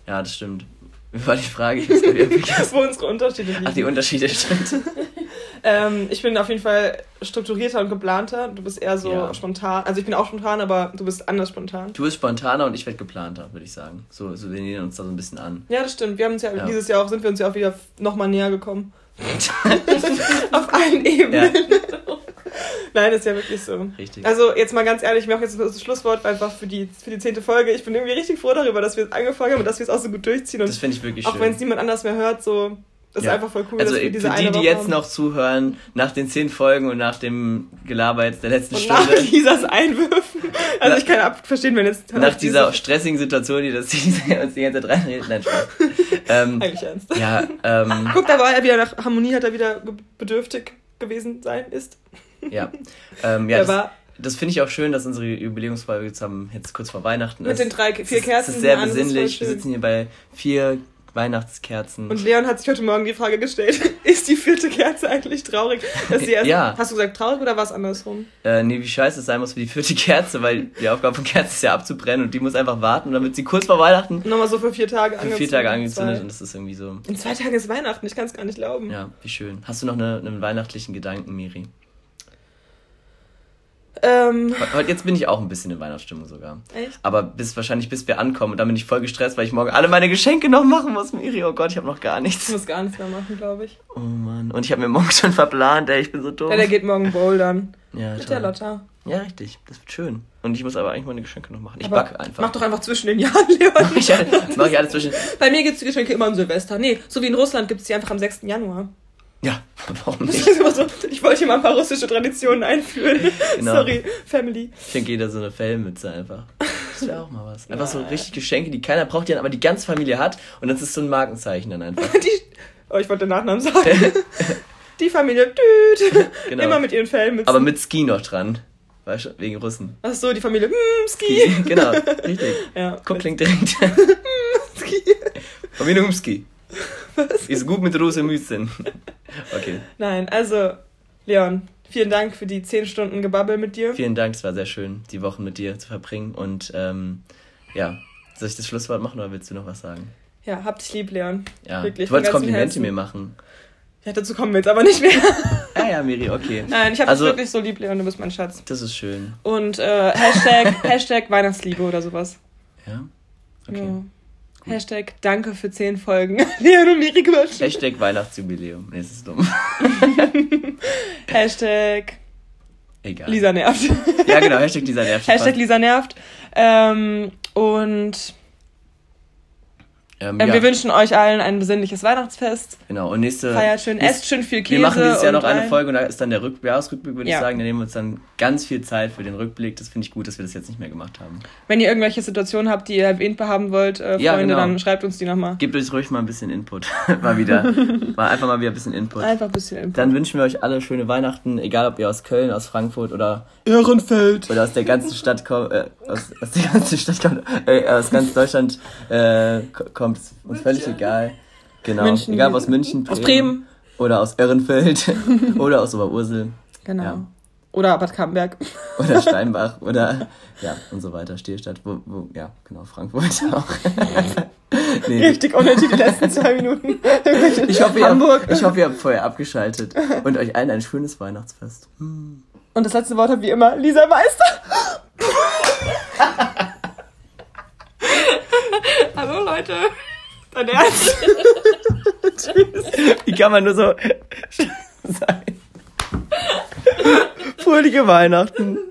Speaker 2: Ja, das stimmt. Wie war die Frage? Ich *laughs*
Speaker 1: wo unsere Unterschiede liegen.
Speaker 2: Ach, die Unterschiede stimmt. *laughs*
Speaker 1: ähm, ich bin auf jeden Fall strukturierter und geplanter. Du bist eher so
Speaker 2: Ja.
Speaker 1: spontan. Also ich bin auch spontan, aber du bist anders spontan.
Speaker 2: Du bist spontaner und ich werde geplanter, würde ich sagen. So, so wir nähern uns da so ein bisschen an.
Speaker 1: Ja, das stimmt. Wir haben uns ja,
Speaker 2: Ja.
Speaker 1: dieses Jahr auch, sind wir uns ja auch wieder nochmal näher gekommen. *laughs* auf allen Ebenen. Nein, ist ja wirklich so.
Speaker 2: Richtig.
Speaker 1: Also jetzt mal ganz ehrlich, ich mache jetzt das Schlusswort einfach für die, für die zehnte Folge. Ich bin irgendwie richtig froh darüber, dass wir es angefangen haben und dass wir es auch so gut durchziehen. Und
Speaker 2: das finde ich wirklich
Speaker 1: auch
Speaker 2: schön.
Speaker 1: wenn es niemand anders mehr hört, so Das
Speaker 2: Ja.
Speaker 1: ist einfach voll cool,
Speaker 2: Also
Speaker 1: dass wir
Speaker 2: für
Speaker 1: diese
Speaker 2: die, die
Speaker 1: Woche
Speaker 2: jetzt
Speaker 1: haben.
Speaker 2: noch zuhören, nach den zehn Folgen und nach dem Gelaber jetzt der letzten
Speaker 1: Und nach
Speaker 2: Stunde, *laughs*
Speaker 1: Lisas Einwürfen. Also
Speaker 2: Na-
Speaker 1: ich kann ab verstehen, wenn jetzt...
Speaker 2: nach dieser stressigen Situation, die das *laughs* die uns die ganze Zeit reinredet, nein, Spaß. ähm,
Speaker 1: Eigentlich ernst.
Speaker 2: ja, ähm,
Speaker 1: Guck, da war er wieder nach Harmonie, hat er wieder bedürftig gewesen sein, ist. *laughs*
Speaker 2: ja, ähm, ja, das, das finde ich auch schön, dass unsere Jubiläumsfolge jetzt, jetzt kurz vor Weihnachten
Speaker 1: mit
Speaker 2: ist.
Speaker 1: den drei, vier
Speaker 2: ist-
Speaker 1: Kerzen.
Speaker 2: Es ist sehr
Speaker 1: alles voll
Speaker 2: besinnlich. Wir sitzen hier bei vier Weihnachtskerzen.
Speaker 1: Und Leon hat sich heute Morgen die Frage gestellt, *laughs* ist die vierte Kerze eigentlich traurig? Dass sie erst,
Speaker 2: Ja.
Speaker 1: Hast du gesagt traurig oder war es andersrum?
Speaker 2: äh, nee, wie scheiße es sein muss für die vierte Kerze, weil die Aufgabe von Kerzen ist ja abzubrennen und die muss einfach warten wird sie kurz vor Weihnachten
Speaker 1: Nochmal so für vier Tage
Speaker 2: für vier Tage angezündet und das ist irgendwie so,
Speaker 1: In zwei Tagen ist Weihnachten, ich kann es gar nicht glauben.
Speaker 2: ja, wie schön. Hast du noch eine, einen weihnachtlichen Gedanken, Miri?
Speaker 1: Ähm,
Speaker 2: Heute jetzt bin ich auch ein bisschen in Weihnachtsstimmung sogar.
Speaker 1: echt?
Speaker 2: Aber bis wahrscheinlich bis wir ankommen und dann bin ich voll gestresst, weil ich morgen alle meine Geschenke noch machen muss, Miri. Oh Gott, ich habe noch gar
Speaker 1: Ich
Speaker 2: nichts.
Speaker 1: muss gar nichts mehr machen, glaube ich.
Speaker 2: Oh Mann. Und ich habe mir morgen schon verplant, ey, ich bin so dumm.
Speaker 1: Ja, der geht morgen bouldern.
Speaker 2: ja,
Speaker 1: Mit
Speaker 2: toll.
Speaker 1: der Lotta.
Speaker 2: Ja, richtig. Das wird schön. Und ich muss aber eigentlich meine Geschenke noch machen. Ich
Speaker 1: Aber
Speaker 2: backe einfach.
Speaker 1: Mach doch einfach zwischen den Jahren, *laughs* Leon.
Speaker 2: ich, das mache ich alles zwischen.
Speaker 1: Bei mir gibt es die Geschenke immer am Silvester. Nee, so wie in Russland gibt es die einfach am 6. Januar.
Speaker 2: Ja, warum
Speaker 1: Das
Speaker 2: nicht?
Speaker 1: ist immer so, ich wollte hier mal ein paar russische Traditionen einführen. *laughs*
Speaker 2: Genau.
Speaker 1: Sorry, Family.
Speaker 2: Ich schenke jeder so eine Fellmütze einfach. Das wäre auch mal was. *laughs* Einfach so richtig Geschenke, die keiner braucht, die dann aber die ganze Familie hat. Und das ist so ein Markenzeichen dann einfach. *laughs*
Speaker 1: Die, oh, ich wollte den Nachnamen sagen. Die Familie, düt,
Speaker 2: Genau.
Speaker 1: immer mit ihren Fellmützen.
Speaker 2: Aber mit Ski noch dran. Weißt du, wegen Russen.
Speaker 1: Ach so, die Familie, hm, Ski.
Speaker 2: genau, richtig.
Speaker 1: Ja,
Speaker 2: Guck, klingt direkt.
Speaker 1: Ski.
Speaker 2: Familie Umski. *laughs* Ist gut mit Rose Müssen. Okay.
Speaker 1: Nein, also, Leon, vielen Dank für die 10 Stunden Gebabbel mit dir.
Speaker 2: Vielen Dank, es war sehr schön, die Wochen mit dir zu verbringen. Und ähm, ja, soll ich das Schlusswort machen oder willst du noch was sagen?
Speaker 1: Ja, hab dich lieb, Leon.
Speaker 2: Ja,
Speaker 1: Wirklich,
Speaker 2: du wolltest Komplimente
Speaker 1: Herzen.
Speaker 2: mir machen.
Speaker 1: Ja, dazu kommen wir jetzt aber nicht mehr.
Speaker 2: Ja, *laughs* ja, Miri, okay.
Speaker 1: Nein, ich habe
Speaker 2: Also-
Speaker 1: dich wirklich so lieb, Leon, du bist mein Schatz.
Speaker 2: Das ist schön.
Speaker 1: Und äh, Hashtag, *laughs* Hashtag Weihnachtsliebe oder sowas.
Speaker 2: Ja? Okay.
Speaker 1: Ja. Hashtag Danke für 10 Folgen. *laughs* Leon und Miri Quatschen.
Speaker 2: Hashtag Weihnachtsjubiläum. Nee, das ist dumm. *laughs*
Speaker 1: Hashtag
Speaker 2: Egal.
Speaker 1: Lisa nervt.
Speaker 2: Ja, genau, Hashtag dieser nervt. *laughs*
Speaker 1: Hashtag Lisa nervt. Ähm, und
Speaker 2: ähm,
Speaker 1: ähm,
Speaker 2: ja,
Speaker 1: wir wünschen euch allen ein besinnliches Weihnachtsfest.
Speaker 2: Genau, und nächste.
Speaker 1: Feiert schön,
Speaker 2: nächst-
Speaker 1: esst schön viel Käse.
Speaker 2: Wir machen dieses Jahr noch eine
Speaker 1: ein-
Speaker 2: Folge und da ist dann der Rück Jahresrückblick, würde
Speaker 1: Ja.
Speaker 2: ich sagen. Da nehmen wir uns dann ganz viel Zeit für den Rückblick. Das finde ich gut, dass wir das jetzt nicht mehr gemacht haben.
Speaker 1: Wenn ihr irgendwelche Situationen habt, die ihr erwähnt haben wollt, äh,
Speaker 2: Ja,
Speaker 1: Freunde,
Speaker 2: genau.
Speaker 1: dann schreibt uns die nochmal.
Speaker 2: Gebt euch ruhig mal ein bisschen Input. *laughs* mal wieder. *laughs* Mal einfach mal wieder ein bisschen Input.
Speaker 1: Einfach ein bisschen Info.
Speaker 2: Dann wünschen wir euch alle schöne Weihnachten, egal ob ihr aus Köln, aus Frankfurt oder,
Speaker 1: Ehrenfeld.
Speaker 2: oder aus der ganzen Stadt kommt, äh, aus, aus der ganzen Stadt kommt, äh, aus ganz Deutschland äh, ko- kommt, ist uns völlig egal. Genau.
Speaker 1: München.
Speaker 2: egal ob aus München,
Speaker 1: Aus Bremen.
Speaker 2: oder aus Ehrenfeld *laughs* oder aus Oberursel
Speaker 1: Genau.
Speaker 2: Ja.
Speaker 1: Oder Bad Camberg.
Speaker 2: oder *laughs* Steinbach oder ja und so weiter, Stierstadt, wo, wo ja, genau, Frankfurt *laughs* auch. nee,
Speaker 1: Richtig unnötig die letzten zwei Minuten.
Speaker 2: ich hoffe, ihr
Speaker 1: Hamburg.
Speaker 2: habt, ich hoffe, ihr habt vorher abgeschaltet und euch allen ein schönes Weihnachtsfest. Hm.
Speaker 1: Und das letzte Wort hat wie immer Lisa Meister. *laughs* Hallo Leute. Dein Ernst? *laughs*
Speaker 2: Wie kann man nur so *laughs* sein? Fröhliche Weihnachten.